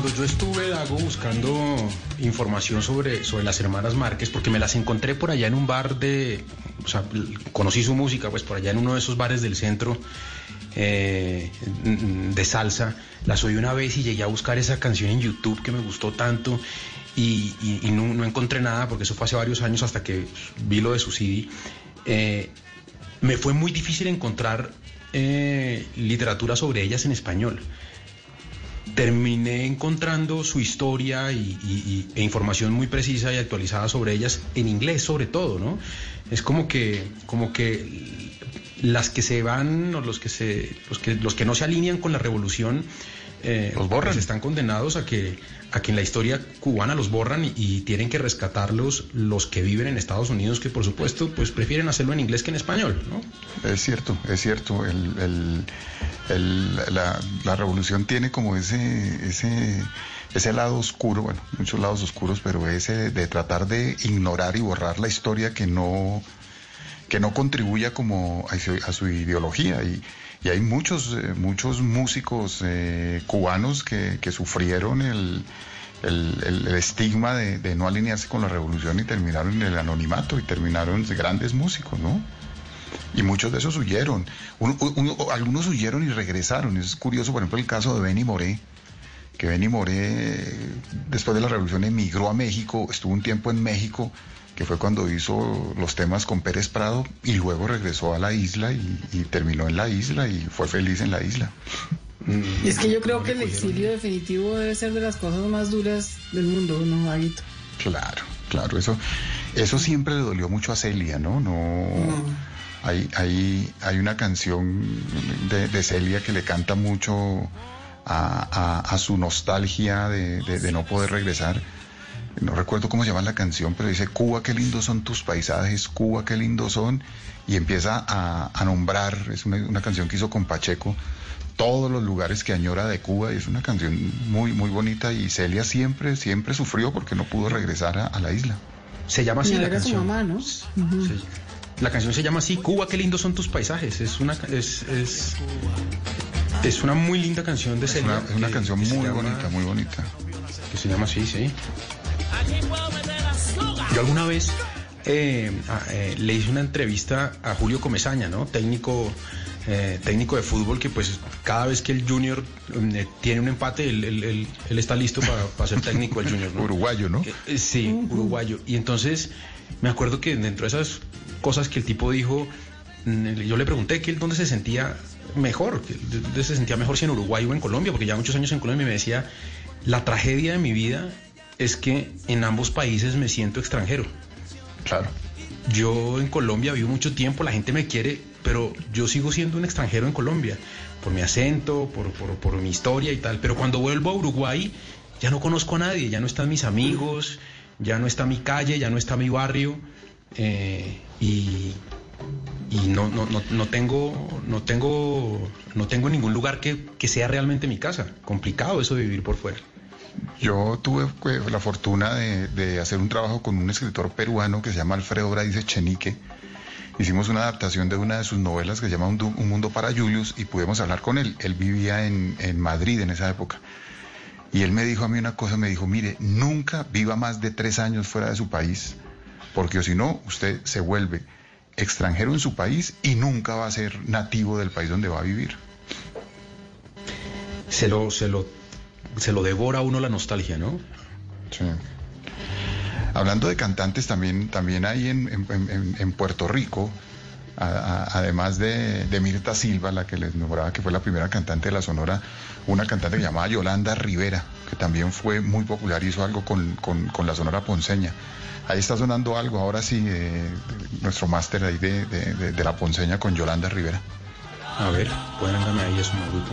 Cuando yo estuve, Dago, buscando información sobre, sobre las hermanas Márquez, porque me las encontré por allá en un bar de... O sea, conocí su música, pues por allá en uno de esos bares del centro eh, de salsa. Las oí una vez y llegué a buscar esa canción en YouTube que me gustó tanto y, y- y no, no encontré nada, porque eso fue hace varios años hasta que vi lo de su CD. Eh, me fue muy difícil encontrar eh, literatura sobre ellas en español. Terminé encontrando su historia y, y- y- e información muy precisa y actualizada sobre ellas en inglés sobre todo, ¿no? Es como que, como que las que se van o los que se, los que, los que no se alinean con la revolución eh, Los borran. pues están condenados a que, a que en la historia cubana los borran y, tienen que rescatarlos los que viven en Estados Unidos, que por supuesto pues prefieren hacerlo en inglés que en español, ¿no? Es cierto, es cierto. El, el- la revolución tiene como ese, ese, ese lado oscuro, bueno, muchos lados oscuros, pero ese de tratar de ignorar y borrar la historia que no, que no contribuya como a su, a su ideología. Y, y hay muchos, eh, muchos músicos eh, cubanos que, que sufrieron el, el, estigma de, de no alinearse con la revolución y terminaron en el anonimato y terminaron grandes músicos, ¿no? Y muchos de esos huyeron. Uno- uno- algunos huyeron y regresaron. Es curioso, por ejemplo, el caso de Benny Moré, que Benny Moré, después de la revolución, emigró a México, estuvo un tiempo en México, que fue cuando hizo los temas con Pérez Prado, y luego regresó a la isla y, y terminó en la isla y fue feliz en la isla. Y es que yo creo que el exilio definitivo debe ser de las cosas más duras del mundo, ¿no, Aguito? Claro, claro, eso, eso siempre le dolió mucho a Celia, ¿no? No. Hay, hay, hay una canción de, de Celia que le canta mucho a, a- a su nostalgia de, de- de no poder regresar. No recuerdo cómo se llama la canción, pero dice, Cuba, qué lindos son tus paisajes, Cuba, qué lindos son. Y empieza a, a nombrar, es una, una canción que hizo con Pacheco, todos los lugares que añora de Cuba. Y es una canción muy, muy bonita. Y Celia siempre, siempre sufrió porque no pudo regresar a, a la isla. Se llama así la canción. mamá, ¿no? Sí. La canción se llama así, Cuba, qué lindos son tus paisajes. Es una, es, es, es una muy linda canción de Es Celia. una, es una que- canción que muy llama- bonita, muy bonita. Que se llama así, sí. Yo alguna vez eh, a- eh, le hice una entrevista a Julio Comesaña, ¿no? Técnico, eh, técnico de fútbol que pues cada vez que el Junior eh, tiene un empate, él, él- él- él está listo para ser técnico del Junior, ¿no? Uruguayo, ¿no? Eh, eh, sí, uruguayo. Y entonces me acuerdo que dentro de esas cosas que el tipo dijo, mm, yo le pregunté que él dónde se sentía mejor, que él dónde se sentía mejor si en Uruguay o en Colombia, porque ya muchos años en Colombia y me decía, la tragedia de mi vida es que en ambos países me siento extranjero. Claro. Yo en Colombia vivo mucho tiempo, la gente me quiere, pero yo sigo siendo un extranjero en Colombia, por mi acento, por, por- por mi historia y tal. Pero cuando vuelvo a Uruguay, ya no conozco a nadie, ya no están mis amigos, ya no está mi calle, ya no está mi barrio, eh, y, y no, no, no, no tengo, no tengo, no tengo ningún lugar que, que sea realmente mi casa. Complicado eso de vivir por fuera. Yo tuve eh, la fortuna de, de hacer un trabajo con un escritor peruano que se llama Alfredo Braize Chenique. Hicimos una adaptación de una de sus novelas que se llama Un Mundo para Julius y pudimos hablar con él. Él vivía en, en Madrid en esa época. Y él me dijo a mí una cosa, me dijo, mire, nunca viva más de tres años fuera de su país, porque si no, usted se vuelve extranjero en su país y nunca va a ser nativo del país donde va a vivir. Se lo, se lo, se lo devora a uno la nostalgia, ¿no? Sí. Hablando de cantantes, también, también hay en, en- en- en Puerto Rico, a- a- además de, de Mirta Silva, la que les nombraba que fue la primera cantante de la Sonora, una cantante llamaba Yolanda Rivera, que también fue muy popular, hizo algo con, con- con la Sonora Ponceña. Ahí está sonando algo, ahora sí, eh, nuestro máster ahí de, de- de- de la Ponceña con Yolanda Rivera. A ver, pónganme ahí eso, Maruto.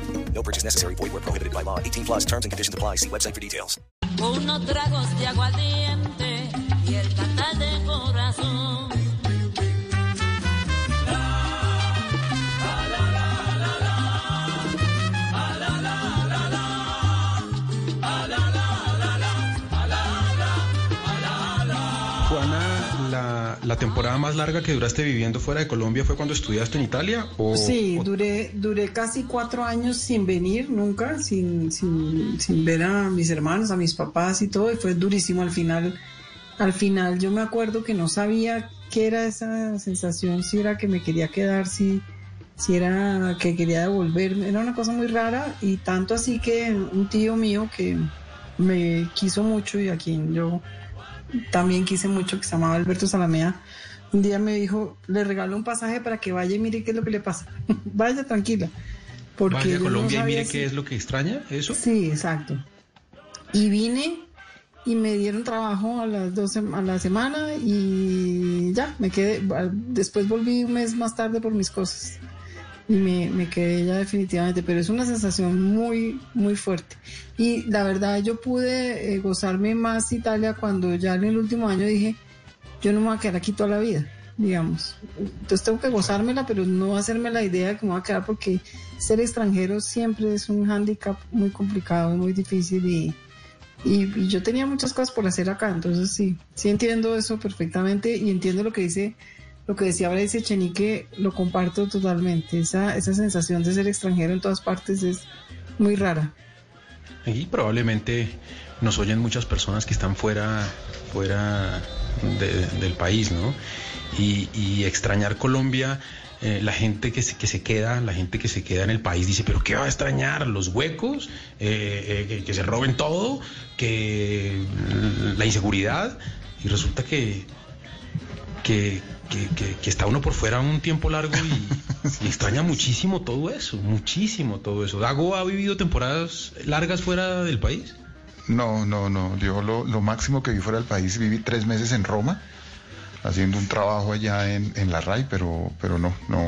No purchase necessary. Void where prohibited by law. 18 plus terms and conditions apply. See website for details. Unos tragos de aguardiente y el cantar de corazón. La, temporada más larga que duraste viviendo fuera de Colombia fue cuando estudiaste en Italia? O, Sí, o- duré, duré casi cuatro años sin venir nunca, sin, sin, sin ver a mis hermanos, a mis papás y todo, y fue durísimo al final. Al final yo me acuerdo que no sabía qué era esa sensación, si era que me quería quedar, si, si era que quería devolverme, era una cosa muy rara y tanto así que un tío mío que me quiso mucho y a quien yo también quise mucho, que se llamaba Alberto Salamea, un día me dijo, le regalo un pasaje para que vaya y mire qué es lo que le pasa. vaya tranquila. Porque Vaya a no Colombia y mire si- qué es lo que extraña, ¿eso? Sí, exacto. Y vine y me dieron trabajo a las dos sem- a la semana y ya, me quedé. Después volví un mes más tarde por mis cosas me, me quedé ya definitivamente, pero es una sensación muy, muy fuerte. Y la verdad yo pude eh, gozarme más Italia cuando ya en el último año dije, yo no me voy a quedar aquí toda la vida, digamos. Entonces tengo que gozármela, pero no hacerme la idea de que me voy a quedar porque ser extranjero siempre es un hándicap muy complicado, muy difícil y, y, yo tenía muchas cosas por hacer acá, entonces sí, sí entiendo eso perfectamente y entiendo lo que dice, lo que decía ahora dice Chenique, lo comparto totalmente. Esa, esa sensación de ser extranjero en todas partes es muy rara. Y probablemente nos oyen muchas personas que están fuera, fuera de- del país, ¿no? Y, y extrañar Colombia, eh, la gente que se, que se queda, la gente que se queda en el país dice, pero ¿qué va a extrañar? ¿Los huecos? Eh, eh, que, que se roben todo, que la inseguridad. Y resulta que, que, que- que- que está uno por fuera un tiempo largo y, y extraña muchísimo todo eso, muchísimo todo eso. ¿Dago ha vivido temporadas largas fuera del país? No, no, no. Yo lo, lo máximo que vi fuera del país, viví tres meses en Roma, haciendo un trabajo allá en, en la RAI, pero, pero no, no.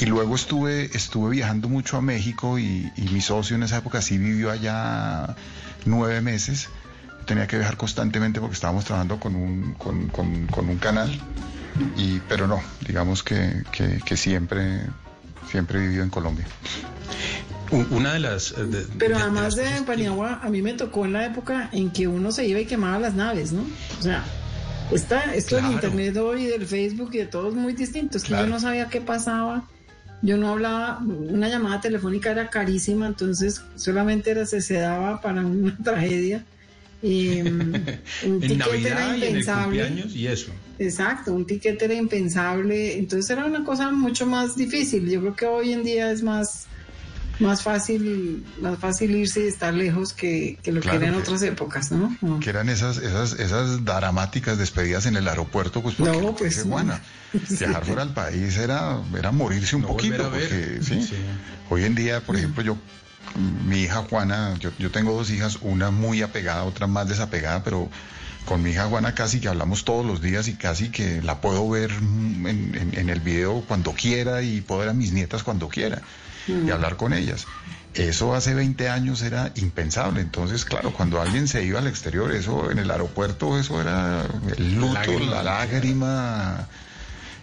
Y luego estuve, estuve viajando mucho a México y, y mi socio en esa época sí vivió allá nueve meses. Tenía que viajar constantemente porque estábamos trabajando con un, con, con- con un canal. Y, pero no, digamos que, que- que siempre, siempre he vivido en Colombia. Una de las... eh, de- Pero de- de además de que- Paniagua, a mí me tocó en la época en que uno se iba y quemaba las naves, ¿no? O sea, está, esto del internet hoy, del Facebook y de todo es muy distinto. Es que Claro. yo no sabía qué pasaba. Yo no hablaba, una llamada telefónica era carísima, entonces solamente era, se, se daba para una tragedia. Y, mm, un en ticket era Navidad y en el impensable. cumpleaños y eso. Exacto, un ticket era impensable, entonces era una cosa mucho más difícil. Yo creo que hoy en día es más, más fácil, más fácil irse y estar lejos que, que lo Claro que era en otras épocas, ¿no? No. que eran esas, esas, esas dramáticas despedidas en el aeropuerto, pues porque No, pues, dice viajar fuera del país era, era morirse un No poquito, hoy en día, por ejemplo, yo, mi hija Juana, yo, yo tengo dos hijas, una muy apegada, otra más desapegada, pero con mi hija Juana casi que hablamos todos los días y casi que la puedo ver mm, en, en- en el video cuando quiera y puedo ver a mis nietas cuando quiera y hablar con ellas. Eso hace 20 años era impensable. Entonces, claro, cuando alguien se iba al exterior, eso en el aeropuerto, eso era el luto, Lágrima. la lágrima,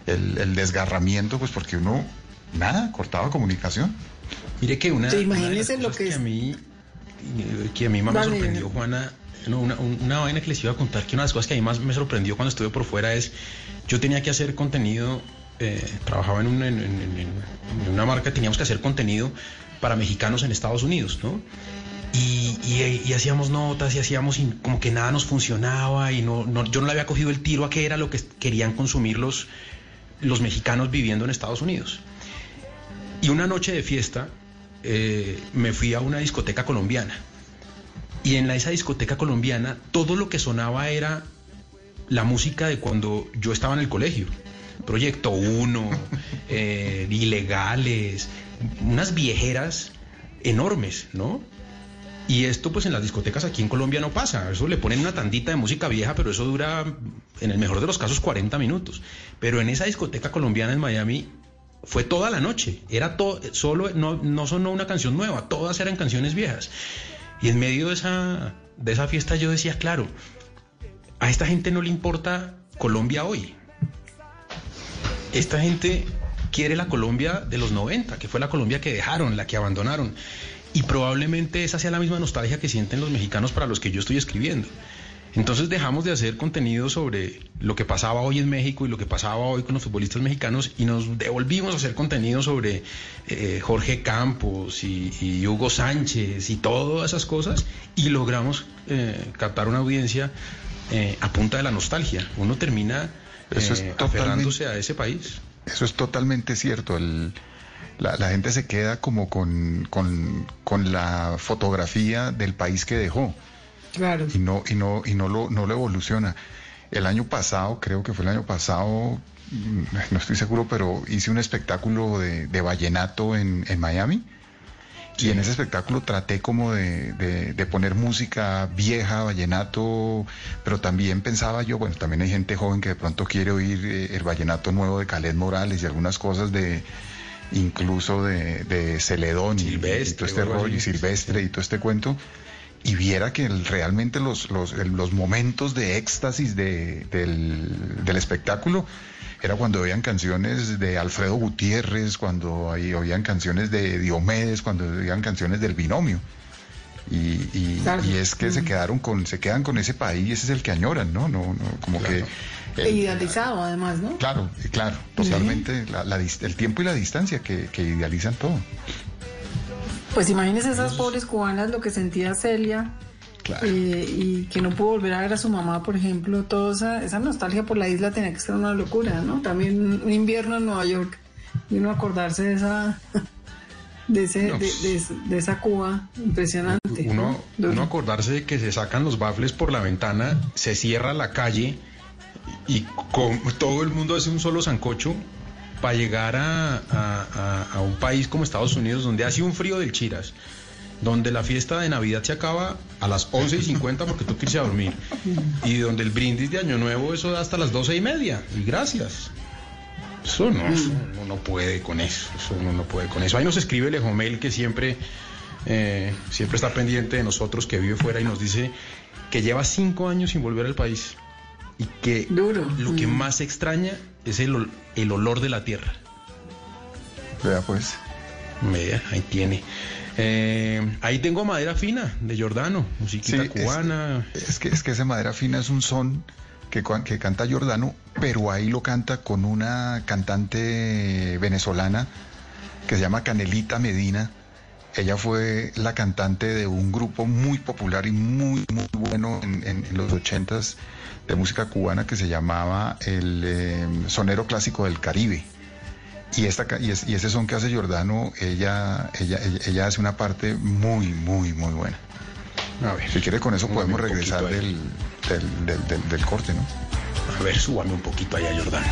el, el desgarramiento, pues porque uno, nada, cortaba comunicación. Mire que una, Sí, una de las lo cosas que que es. a mí que a mí más me sorprendió. Juana no, una, una vaina que les iba a contar que una de las cosas que a mí más me sorprendió cuando estuve por fuera es yo tenía que hacer contenido eh, trabajaba en, un- en- en- en- en una marca teníamos que hacer contenido para mexicanos en Estados Unidos no y, y- y hacíamos notas y hacíamos y como que nada nos funcionaba y no, no- yo no le había cogido el tiro a qué era lo que querían consumir los, los mexicanos viviendo en Estados Unidos y una noche de fiesta eh, me fui a una discoteca colombiana. Y en la, esa discoteca colombiana todo lo que sonaba era la música de cuando yo estaba en el colegio. Proyecto 1, eh, ilegales, unas viejeras enormes, ¿no? Y esto pues en las discotecas aquí en Colombia no pasa. Eso le ponen una tandita de música vieja, pero eso dura en el mejor de los casos 40 minutos. Pero en esa discoteca colombiana en Miami fue toda la noche. Era todo, solo, no, no sonó una canción nueva, todas eran canciones viejas. Y en medio de esa, de esa fiesta yo decía, claro, a esta gente no le importa Colombia hoy. Esta gente quiere la Colombia de los 90, que fue la Colombia que dejaron, la que abandonaron. Y probablemente esa sea la misma nostalgia que sienten los mexicanos para los que yo estoy escribiendo. Entonces dejamos de hacer contenido sobre lo que pasaba hoy en México y lo que pasaba hoy con los futbolistas mexicanos y nos devolvimos a hacer contenido sobre eh, Jorge Campos y, y Hugo Sánchez y todas esas cosas y logramos eh, captar una audiencia eh, a punta de la nostalgia. Uno termina Eso es eh, aferrándose a ese país. Eso es totalmente cierto. El- la, la gente se queda como con, con, con la fotografía del país que dejó Claro. y no, y no, y no lo, no lo evoluciona. El año pasado, creo que fue el año pasado, no estoy seguro, pero hice un espectáculo de, de vallenato en, en Miami. Y en ese espectáculo traté como de, de- de poner música vieja, vallenato, pero también pensaba yo, bueno, también hay gente joven que de pronto quiere oír eh, el vallenato nuevo de Caled Morales y algunas cosas de incluso de, de Celedón y- todo este rollo, y. Silvestre y todo este cuento, y viera que el- realmente los, los, el- los momentos de éxtasis de- del, del espectáculo era cuando oían canciones de Alfredo Gutiérrez, cuando ahí oían canciones de Diomedes, cuando oían canciones del binomio. Y, y- Claro. y es que se quedaron con, se quedan con ese país y ese es el que añoran, ¿no? no, no como que E idealizado, además, ¿no? Claro, claro, totalmente la- la el tiempo y la distancia que, que idealizan todo. Pues imagínese esas pobres cubanas lo que sentía Celia Claro. eh, y que no pudo volver a ver a su mamá, por ejemplo, toda esa, esa nostalgia por la isla tenía que ser una locura, ¿no? También un invierno en Nueva York y uno acordarse de esa de ese No, de, de- de esa Cuba impresionante. Uno, ¿no? uno acordarse de que se sacan los bafles por la ventana, se cierra la calle y con, todo el mundo hace un solo zancocho para llegar a, a- a- un país como Estados Unidos donde hace un frío del chiras, donde la fiesta de Navidad se acaba a las 11 y 50 porque tú quieres a dormir y donde el brindis de Año Nuevo eso da hasta las 12 y media y gracias. Eso no, eso uno no puede con eso, eso uno no puede con eso. Ahí nos escribe Lejomel que siempre, eh, siempre está pendiente de nosotros, que vive fuera y nos dice que lleva cinco años sin volver al país y que Duro. lo que Mm. más extraña es el, el olor de la tierra. Vea pues. Vea, ahí tiene. Eh, ahí tengo madera fina de Giordano, musiquita Sí, cubana. Es que, es que ese madera fina es un son que, que canta Giordano, pero ahí lo canta con una cantante venezolana que se llama Canelita Medina. Ella fue la cantante de un grupo muy popular y muy, muy bueno en, en- en los ochentas de música cubana que se llamaba el eh, Sonero Clásico del Caribe. Y, esta, ca- y, es- y ese son que hace Giordano, ella, ella, ella, ella hace una parte muy, muy, muy buena. A ver, Si quiere, con eso podemos regresar del, del, del, del- del corte, ¿no? A ver, súbame un poquito allá, Giordano.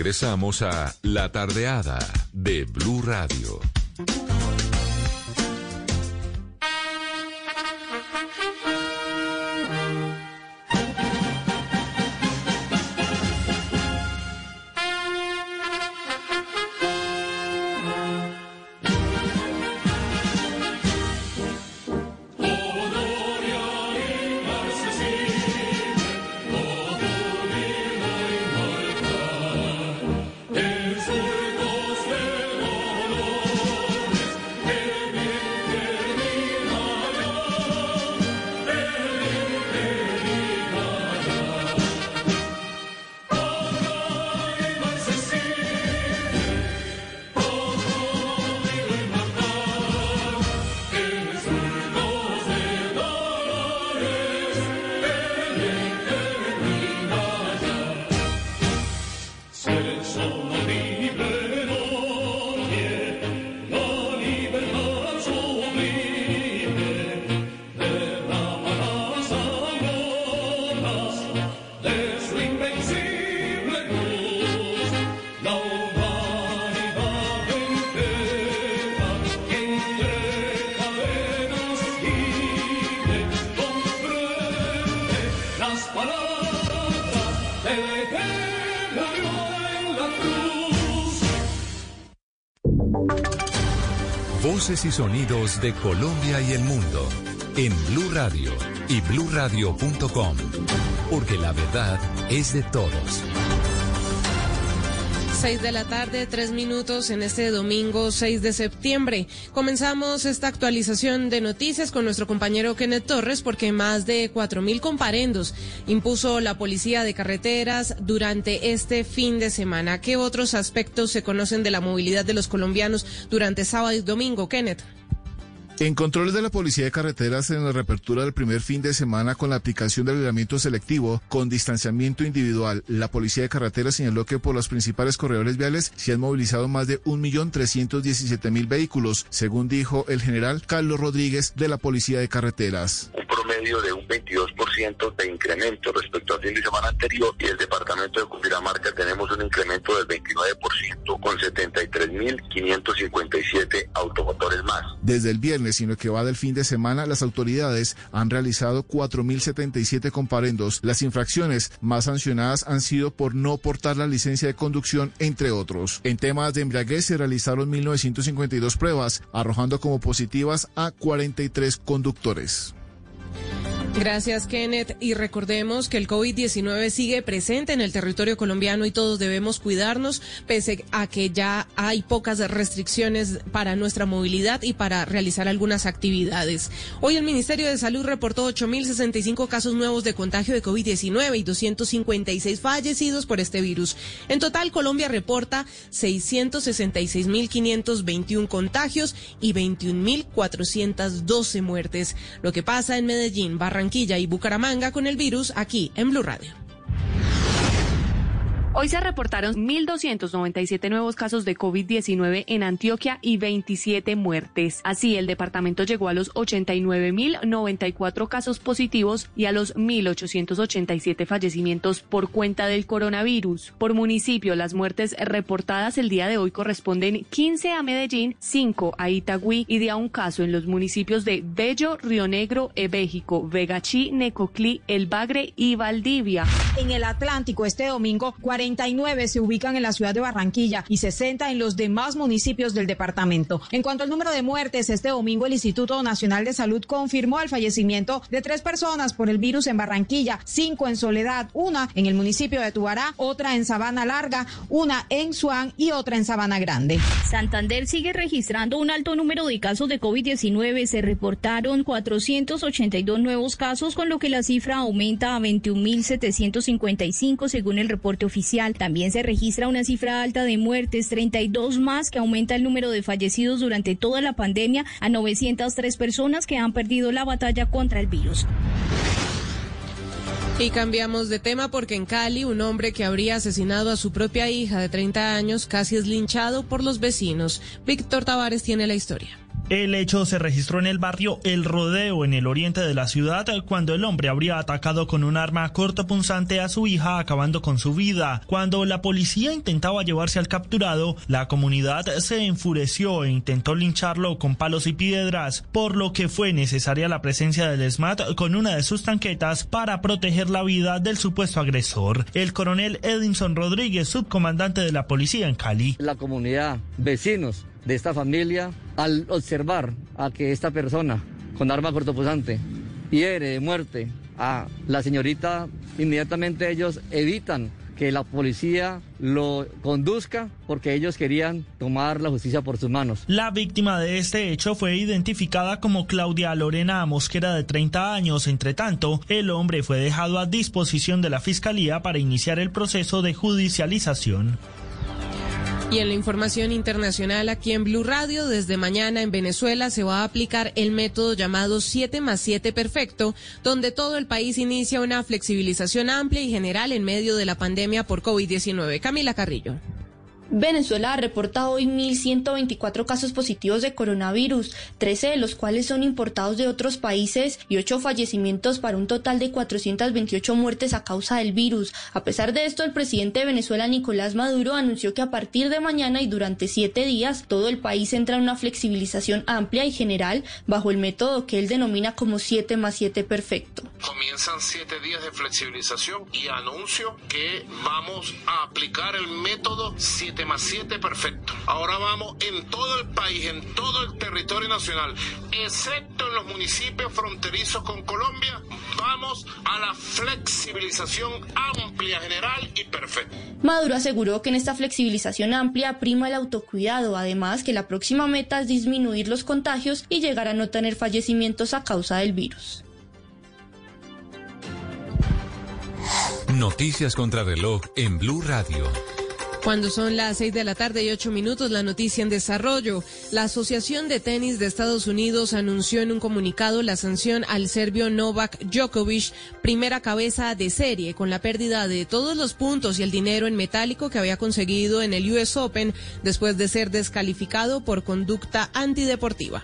Regresamos a La Tardeada de Blue Radio. Sonidos de Colombia y el mundo en Blue Radio y bluradio.com, porque la verdad es de todos. 6 de la tarde, tres minutos en este domingo 6 de septiembre. Comenzamos esta actualización de noticias con nuestro compañero Kenneth Torres porque más de cuatro mil comparendos impuso la policía de carreteras durante este fin de semana. ¿Qué otros aspectos se conocen de la movilidad de los colombianos durante sábado y domingo, Kenneth? En controles de la Policía de Carreteras en la reapertura del primer fin de semana con la aplicación del aislamiento selectivo con distanciamiento individual, la Policía de Carreteras señaló que por los principales corredores viales se han movilizado más de 1.317.000 vehículos, según dijo el general Carlos Rodríguez de la Policía de Carreteras. Un promedio de un 22% de incremento respecto al fin de semana anterior y el departamento de Cundinamarca tenemos un incremento del 29% con 73.557 automotores más. Desde el viernes sino que va del fin de semana, las autoridades han realizado 4.077 comparendos. Las infracciones más sancionadas han sido por no portar la licencia de conducción, entre otros. En temas de embriaguez se realizaron 1.952 pruebas, arrojando como positivas a 43 conductores. Gracias, Kenneth. Y recordemos que el COVID-19 sigue presente en el territorio colombiano y todos debemos cuidarnos, pese a que ya hay pocas restricciones para nuestra movilidad y para realizar algunas actividades. Hoy el Ministerio de Salud reportó 8.065 casos nuevos de contagio de COVID-19 y 256 fallecidos por este virus. En total, Colombia reporta 666.521 contagios y 21.412 muertes. Lo que pasa en Medellín, Barranquilla, Barranquilla y Bucaramanga con el virus aquí en Blue Radio. Hoy se reportaron 1.297 nuevos casos de COVID-19 en Antioquia y 27 muertes. Así, el departamento llegó a los 89.094 casos positivos y a los 1.887 fallecimientos por cuenta del coronavirus. Por municipio, las muertes reportadas el día de hoy corresponden 15 a Medellín, 5 a Itagüí y de a un caso en los municipios de Bello, Río Negro, Ebéjico, Vegachí, Necoclí, El Bagre y Valdivia. En el Atlántico este domingo, 49 se ubican en la ciudad de Barranquilla y 60 en los demás municipios del departamento. En cuanto al número de muertes, este domingo el Instituto Nacional de Salud confirmó el fallecimiento de tres personas por el virus en Barranquilla, cinco en Soledad, una en el municipio de Tubará, otra en Sabana Larga, una en Suán y otra en Sabana Grande. Santander sigue registrando un alto número de casos de COVID-19. Se reportaron 482 nuevos casos, con lo que la cifra aumenta a 21.755 según el reporte oficial. También se registra una cifra alta de muertes, 32 más, que aumenta el número de fallecidos durante toda la pandemia a 903 personas que han perdido la batalla contra el virus. Y cambiamos de tema porque en Cali un hombre que habría asesinado a su propia hija de 30 años casi es linchado por los vecinos. Víctor Tavares tiene la historia. El hecho se registró en el barrio El Rodeo, en el oriente de la ciudad, cuando el hombre habría atacado con un arma cortopunzante a su hija, acabando con su vida. Cuando la policía intentaba llevarse al capturado, la comunidad se enfureció e intentó lincharlo con palos y piedras, por lo que fue necesaria la presencia del SMAT con una de sus tanquetas para proteger la vida del supuesto agresor. El coronel Edinson Rodríguez, subcomandante de la policía en Cali. La comunidad, vecinos, de esta familia al observar a que esta persona con arma cortopunzante hiere de muerte a la señorita, inmediatamente ellos evitan que la policía lo conduzca porque ellos querían tomar la justicia por sus manos. La víctima de este hecho fue identificada como Claudia Lorena Mosquera de 30 años. Entre tanto, el hombre fue dejado a disposición de la fiscalía para iniciar el proceso de judicialización. Y en la información internacional aquí en Blue Radio, desde mañana en Venezuela se va a aplicar el método llamado 7 más 7 perfecto, donde todo el país inicia una flexibilización amplia y general en medio de la pandemia por COVID-19. Camila Carrillo. Venezuela ha reportado hoy 1.124 casos positivos de coronavirus, 13 de los cuales son importados de otros países y 8 fallecimientos para un total de 428 muertes a causa del virus. A pesar de esto, el presidente de Venezuela, Nicolás Maduro, anunció que a partir de mañana y durante siete días todo el país entra en una flexibilización amplia y general bajo el método que él denomina como 7 más 7 perfecto. Comienzan siete días de flexibilización y anuncio que vamos a aplicar el método 7 7 más 7, perfecto. Ahora vamos en todo el país, en todo el territorio nacional, excepto en los municipios fronterizos con Colombia, vamos a la flexibilización amplia, general y perfecta. Maduro aseguró que en esta flexibilización amplia prima el autocuidado, además que la próxima meta es disminuir los contagios y llegar a no tener fallecimientos a causa del virus. Noticias contra reloj en Blue Radio. Cuando son las 6 de la tarde y 8 minutos, la noticia en desarrollo. La Asociación de Tenis de Estados Unidos anunció en un comunicado la sanción al serbio Novak Djokovic, primera cabeza de serie, con la pérdida de todos los puntos y el dinero en metálico que había conseguido en el US Open después de ser descalificado por conducta antideportiva.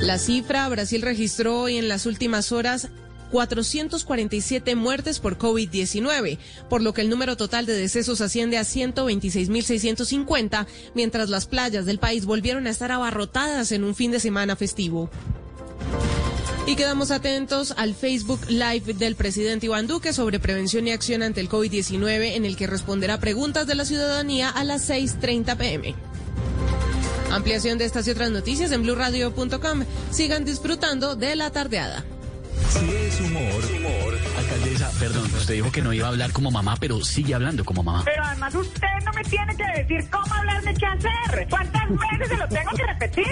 La cifra, Brasil registró hoy en las últimas horas 447 muertes por COVID-19, por lo que el número total de decesos asciende a 126.650, mientras las playas del país volvieron a estar abarrotadas en un fin de semana festivo. Y quedamos atentos al Facebook Live del presidente Iván Duque sobre prevención y acción ante el COVID-19, en el que responderá preguntas de la ciudadanía a las 6.30 pm. Ampliación de estas y otras noticias en blurradio.com. Sigan disfrutando de la tardeada. Si es humor, humor. Perdón, usted dijo que no iba a hablar como mamá, pero sigue hablando como mamá. Pero además usted no me tiene que decir cómo hablar de qué hacer. ¿Cuántas veces se lo tengo que repetir?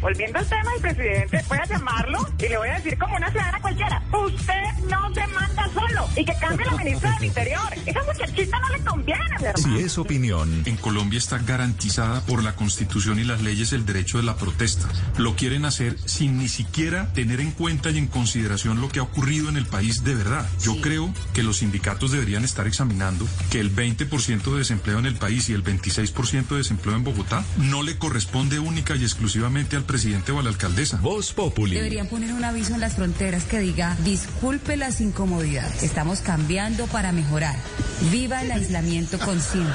Volviendo al tema del presidente, voy a llamarlo y le voy a decir como una ciudadana cualquiera. Usted no se manda solo y que cambie la ministra del Interior. Esa muchachita no le conviene, ¿verdad? Si es opinión, En Colombia está garantizada por la Constitución y las leyes el derecho de la protesta. Lo quieren hacer sin ni siquiera tener en cuenta y en consideración lo que ha ocurrido en el país de verdad. Yo creo que los sindicatos deberían estar examinando que el 20% de desempleo en el país y el 26% de desempleo en Bogotá no le corresponde única y exclusivamente al presidente o a la alcaldesa. Voz Populi. Deberían poner un aviso en las fronteras que diga, disculpe las incomodidades, estamos cambiando para mejorar. Viva el aislamiento consciente.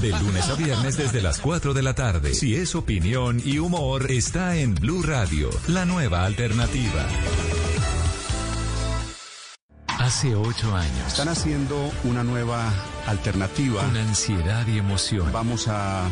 De lunes a viernes desde las 4 de la tarde. Si es opinión y humor, está en Blue Radio, la nueva alternativa. Hace ocho años. Están haciendo una nueva alternativa. Con ansiedad y emoción. Vamos a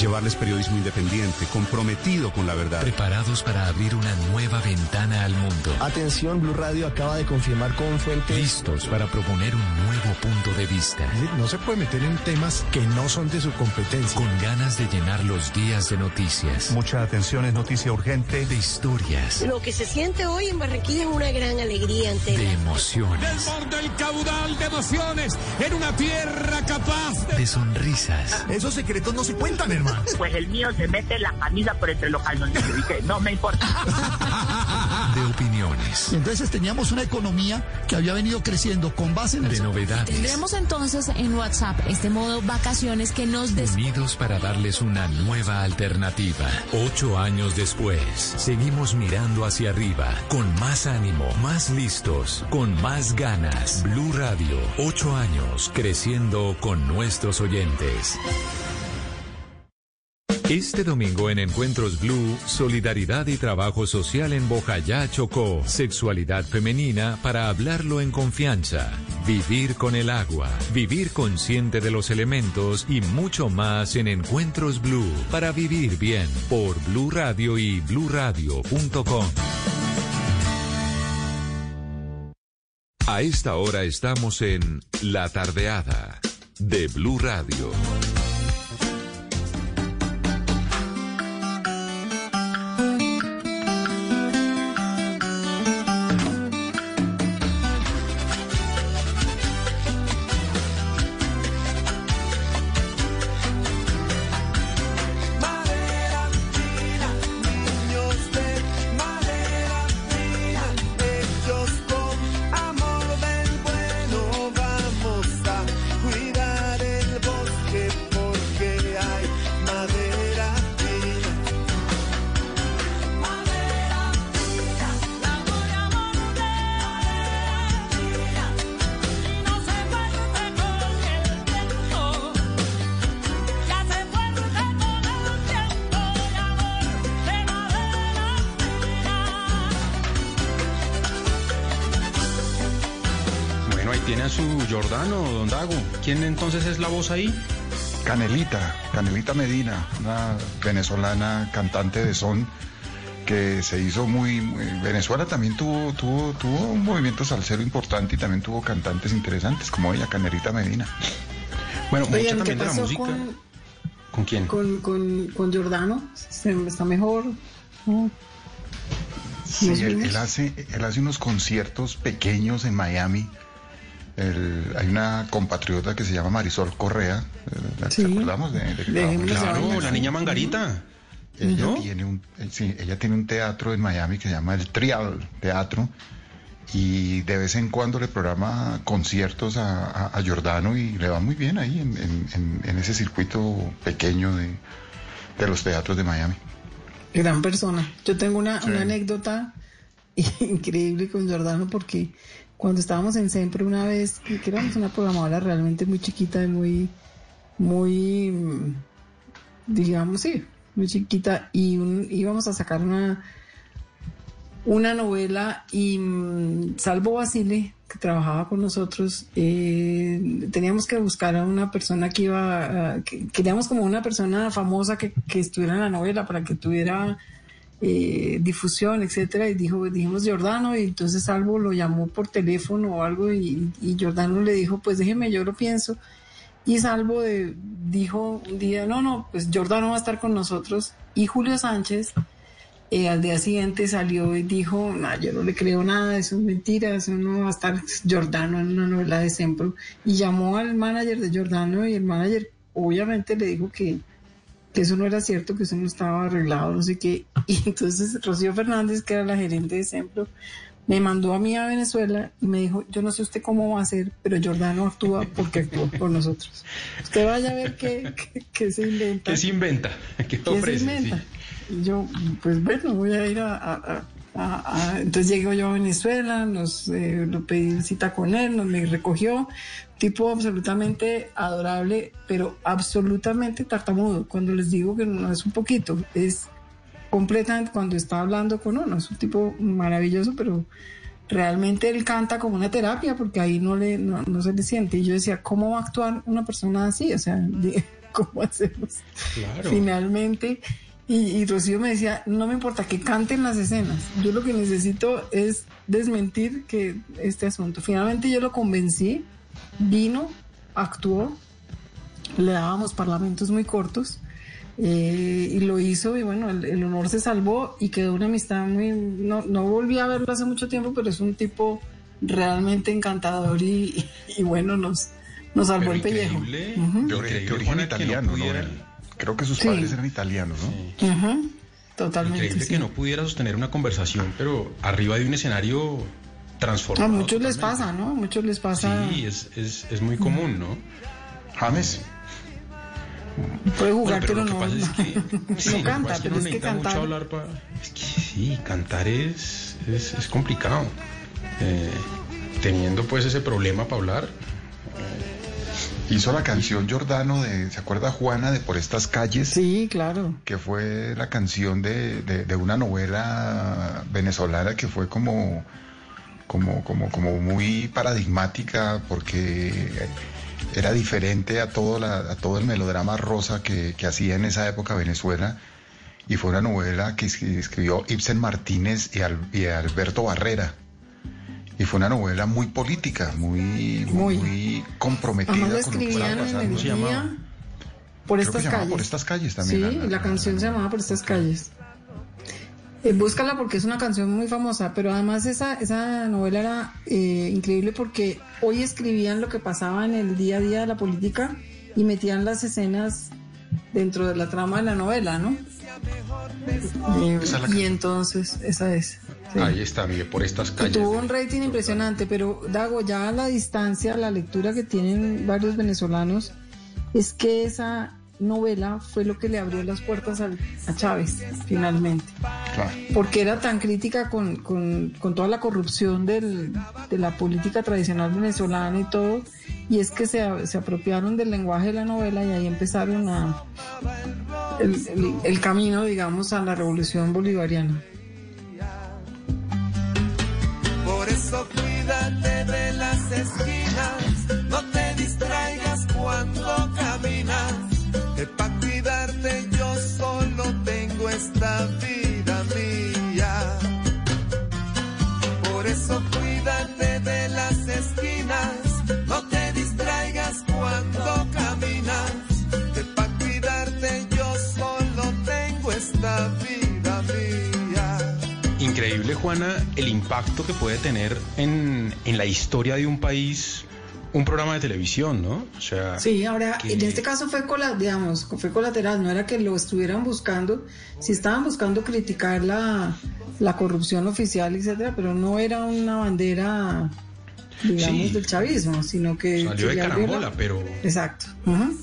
llevarles periodismo independiente, comprometido con la verdad. Preparados para abrir una nueva ventana al mundo. Atención, Blue Radio acaba de confirmar con fuentes. Listos para proponer un nuevo punto de vista. No se puede meter en temas que no son de su competencia. Con ganas de llenar los días de noticias. Mucha atención, es noticia urgente. De historias. Lo que se siente hoy en Barranquilla es una gran alegría ante De emociones. Desborda el caudal de emociones en una tierra capaz De sonrisas. Esos secretos no se cuentan, hermano. Pues el mío se mete la camisa por entre los calzoncillos. Y que no me importa. De opiniones. Entonces teníamos una economía que había venido creciendo con base en De el... novedades. Tendremos entonces en WhatsApp este modo vacaciones que nos des... Unidos para darles una nueva alternativa. Ocho años después, seguimos mirando hacia arriba, con más ánimo, más listos, con más ganas. Blue Radio, ocho años, creciendo con nuestros oyentes. Este domingo en Encuentros Blue, Solidaridad y Trabajo Social en Bojayá, Chocó. Sexualidad femenina para hablarlo en confianza. Vivir con el agua. Vivir consciente de los elementos y mucho más en Encuentros Blue. Para vivir bien. Por Blue Radio y bluradio.com. A esta hora estamos en La Tardeada de Blue Radio. ¿Quién entonces es la voz ahí? Canelita, Canelita Medina, una venezolana cantante de son que se hizo muy, Venezuela también tuvo, tuvo, tuvo un movimiento salsero importante y también tuvo cantantes interesantes como ella, Canelita Medina. Bueno, mucha ¿qué también de la música. con, ¿Con quién? con, con, con Giordano? ¿Se- ¿Está mejor? ¿No? Sí, él hace, él hace unos conciertos pequeños en Miami. El- hay una compatriota que se llama Marisol Correa. eh, ¿la- ¿Te Sí. acordamos de, de en Claro, la niña Mangarita. Ella ¿No? tiene un, eh, sí, ella tiene un teatro en Miami que se llama el Trial Teatro y de vez en cuando le programa conciertos a, a- a Giordano y le va muy bien ahí en, en- en- en ese circuito pequeño de, de los teatros de Miami. Gran persona. Yo tengo una, Sí. una anécdota increíble con Giordano porque cuando estábamos en Sempre una vez, que éramos una programadora realmente muy chiquita y muy, muy, mm, digamos, sí, muy chiquita y íbamos a sacar una, una novela y mm, Salvo Basile, que trabajaba con nosotros, eh, teníamos que buscar a una persona que iba, que- queríamos como una persona famosa que, que estuviera en la novela para que tuviera eh, difusión, etcétera, y dijo, dijimos Giordano, y entonces Salvo lo llamó por teléfono o algo, y, y Giordano le dijo, pues déjeme, yo lo pienso. Y Salvo de- dijo un día, no, no, pues Giordano va a estar con nosotros. Y Julio Sánchez eh, al día siguiente salió y dijo, no, yo no le creo nada, eso es mentira, eso no va a estar Giordano en una novela de Sempro. Y llamó al manager de Giordano y el manager obviamente le dijo que, que eso no era cierto, que eso no estaba arreglado, no sé qué. Y entonces Rocío Fernández, que era la gerente de Sempro, me mandó a mí a Venezuela y me dijo, yo no sé usted cómo va a hacer, pero Giordano actúa porque actúa por nosotros. Usted vaya a ver qué, qué- qué se inventa. ¿Qué se inventa? ¿Qué ¿Qué se ofrece? inventa? Sí. Y yo, pues bueno, voy a ir a- a- a- entonces llego yo a Venezuela, nos eh, lo pedí cita con él, nos me recogió, tipo absolutamente adorable, pero absolutamente tartamudo. Cuando les digo que no es un poquito, es completamente cuando está hablando con uno, es un tipo maravilloso, pero realmente él canta como una terapia porque ahí no le no, no se le siente. Y yo decía, ¿cómo va a actuar una persona así? O sea, ¿cómo hacemos? Claro. finalmente. Y, y Rocío me decía, no me importa que canten las escenas, yo lo que necesito es desmentir que este asunto. Finalmente yo lo convencí, vino, actuó, le dábamos parlamentos muy cortos eh, y lo hizo y bueno, el, el honor se salvó y quedó una amistad muy... No, no volví a verlo hace mucho tiempo, pero es un tipo realmente encantador y, y bueno, nos, nos salvó Pero el pellejo. origen Juana, que no italiano, ¿no? Creo que sus Sí. padres eran italianos, ¿no? Ujú, Totalmente. Increíble sí. que no pudiera sostener una conversación, pero arriba de un escenario A transformado. muchos les pasa, ¿no? A muchos les pasa. Sí, es, es, es muy común, ¿no? James. Puede jugar, Bueno, pero, lo que no, pasa es que, no sí, que canta, pasa es que pero es que necesita mucho cantar. hablar. Es que sí, cantar es, es, es complicado. Eh, teniendo pues ese problema para hablar. Hizo la canción Giordano de, ¿se acuerda Juana de Por estas calles? Sí, claro. Que fue la canción de, de- de una novela venezolana que fue como, como, como, como muy paradigmática porque era diferente a todo, la, a todo el melodrama rosa que, que hacía en esa época Venezuela. Y fue una novela que es- escribió Ibsen Martínez y, Al- y Alberto Barrera. Y fue una novela muy política, muy, muy, muy comprometida con lo que estaba pasando. por estas se llamaba calles. Por estas calles también. Sí, la- y la- la canción se llamaba Por estas calles. Eh, búscala porque es una canción muy famosa, pero además esa, esa novela era eh, increíble porque hoy escribían lo que pasaba en el día a día de la política y metían las escenas dentro de la trama de la novela, ¿no? Eh, la y entonces, esa es. sí. Ahí está, mire, por estas calles. tuvo un rating impresionante, pero Dago, ya a la distancia, la lectura que tienen varios venezolanos es que esa novela fue lo que le abrió las puertas al- a Chávez, finalmente. Porque era tan crítica con, con- con toda la corrupción del- de la política tradicional venezolana y todo, y es que se, se apropiaron del lenguaje de la novela y ahí empezaron a, el, el- el camino, digamos, a la revolución bolivariana. Por eso cuídate de las esquinas, no te distraigas cuando esta vida mía. Por eso cuídate de las esquinas, no te distraigas cuando caminas. Que para cuidarte yo solo tengo esta vida mía. Increíble, Juana, el impacto que puede tener en, en la historia de un país un programa de televisión, ¿no? O sea, Sí, ahora, que- en este caso fue, cola, digamos, fue colateral, no era que lo estuvieran buscando, sí estaban buscando criticar la, la corrupción oficial, etcétera, pero no era una bandera, digamos, Sí. del chavismo, sino que... Salió de la- carambola, pero Exacto. ujú.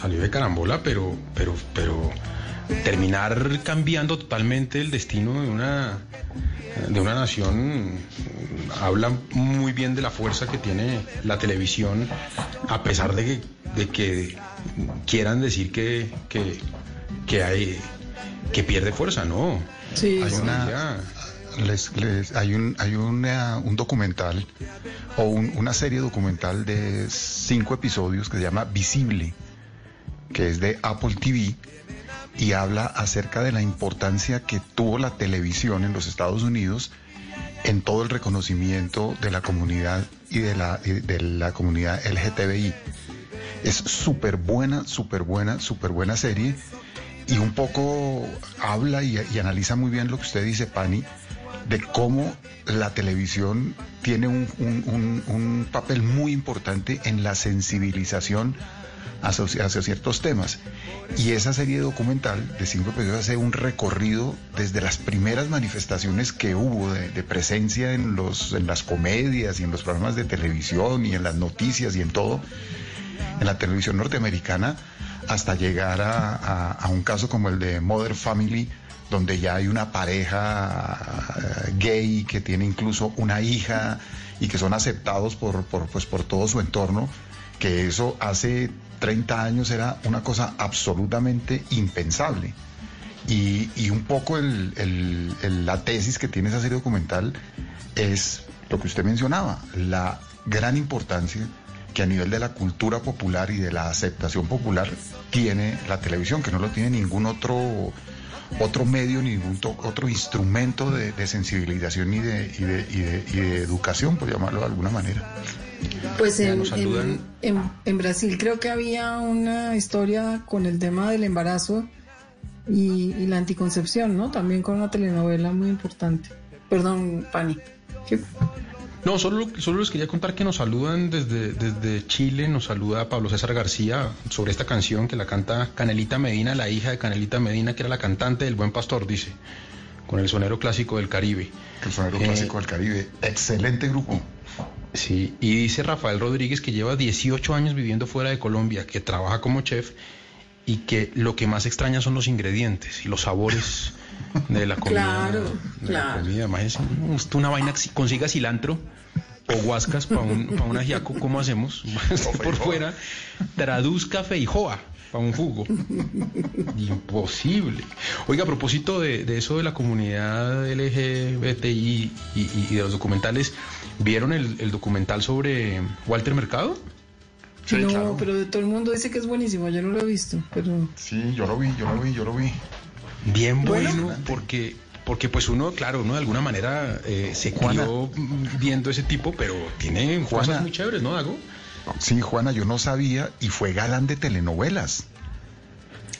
salió de carambola, pero, pero, pero terminar cambiando totalmente el destino de una de una nación habla muy bien de la fuerza que tiene la televisión, a pesar de que, de que quieran decir que, que, que hay que pierde fuerza, no. Sí, Hay sí. una, les- les- hay un, hay una- un documental o un- una serie documental de cinco episodios que se llama Visible, que es de Apple TV y habla acerca de la importancia que tuvo la televisión en los Estados Unidos en todo el reconocimiento de la comunidad y de la, de la comunidad LGTBI. Es súper buena, súper buena, súper buena serie y un poco habla y, analiza muy bien lo que usted dice, Pani, de cómo la televisión tiene un- un papel muy importante en la sensibilización hacia, hacia ciertos temas. Y esa serie documental de cinco episodios hace un recorrido desde las primeras manifestaciones que hubo de, de presencia en, los, en las comedias y en los programas de televisión y en las noticias y en todo, en la televisión norteamericana, hasta llegar a, a- a un caso como el de Mother Family, donde ya hay una pareja eh, gay que tiene incluso una hija y que son aceptados por, por, pues, por todo su entorno, que eso hace 30 años era una cosa absolutamente impensable. Y, y un poco el- el- la tesis que tiene esa serie documental es lo que usted mencionaba, la gran importancia que a nivel de la cultura popular y de la aceptación popular tiene la televisión, que no lo tiene ningún otro otro medio, ningún otro instrumento de, sensibilización y, de, y de- y de educación, por llamarlo de alguna manera. Pues en, en- en- en Brasil creo que había una historia con el tema del embarazo y, y la anticoncepción, ¿no? También con una telenovela muy importante. Perdón, Pani. ¿Qué? No, solo, solo les quería contar que nos saludan desde, desde Chile, nos saluda Pablo César García sobre esta canción que la canta Canelita Medina, la hija de Canelita Medina, que era la cantante del Buen Pastor, dice, con el sonero clásico del Caribe. El sonero Eh, clásico del Caribe. Excelente grupo. Sí, y dice Rafael Rodríguez que lleva 18 años viviendo fuera de Colombia, que trabaja como chef y que lo que más extraña son los ingredientes y los sabores de la comida. Claro, de la claro. comida. Imagínese, usted una vaina que si consiga cilantro o guascas para un, pa' un ajiaco, ¿cómo hacemos? Por fuera, traduzca feijoa para un jugo. Imposible. Oiga, a propósito de, de eso de la comunidad LGBTI y, y- y de los documentales, ¿vieron el, el documental sobre Walter Mercado? no, pero de todo el mundo dice que es buenísimo. Yo no lo he visto, pero Sí, yo lo vi, yo lo vi, yo lo vi. Bien bueno, Bueno. porque porque pues uno, claro, uno de alguna manera eh, se crió viendo ese tipo, pero tiene Juana. cosas muy chéveres, ¿no, Dago? Sí, Juana, yo no sabía y fue galán de telenovelas.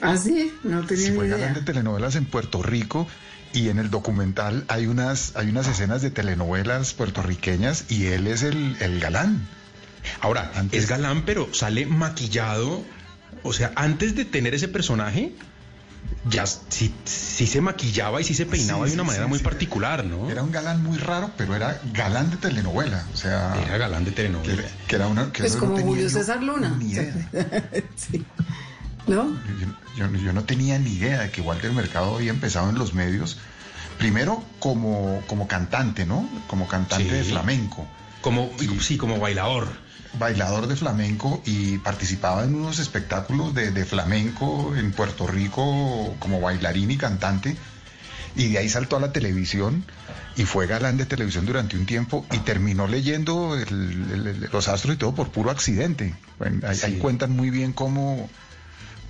¿Ah, sí? No tenía Sí, ni fue galán idea. de telenovelas en Puerto Rico y en el documental hay unas, hay unas escenas de telenovelas puertorriqueñas y él es el, el galán. Ahora, Antes- es galán, pero sale maquillado. O sea, antes de tener ese personaje, ya sí, sí se maquillaba y sí se peinaba Sí, de una sí, manera sí, muy sí. particular, ¿no? Era un galán muy raro, pero era galán de telenovela. O sea, Era galán de telenovela. que era una. Que Pues como no Julio César Luna. Ni idea. ¿No? Yo, yo- yo no tenía ni idea de que Walter Mercado había empezado en los medios, primero como, como cantante, ¿no? Como cantante Sí. de flamenco, Como, sí, como bailador. bailador de flamenco y participaba en unos espectáculos de, de flamenco en Puerto Rico como bailarín y cantante. Y de ahí saltó a la televisión y fue galán de televisión durante un tiempo y terminó leyendo el- el- el- los astros y todo por puro accidente. Bueno, ahí, ahí cuentan muy bien cómo,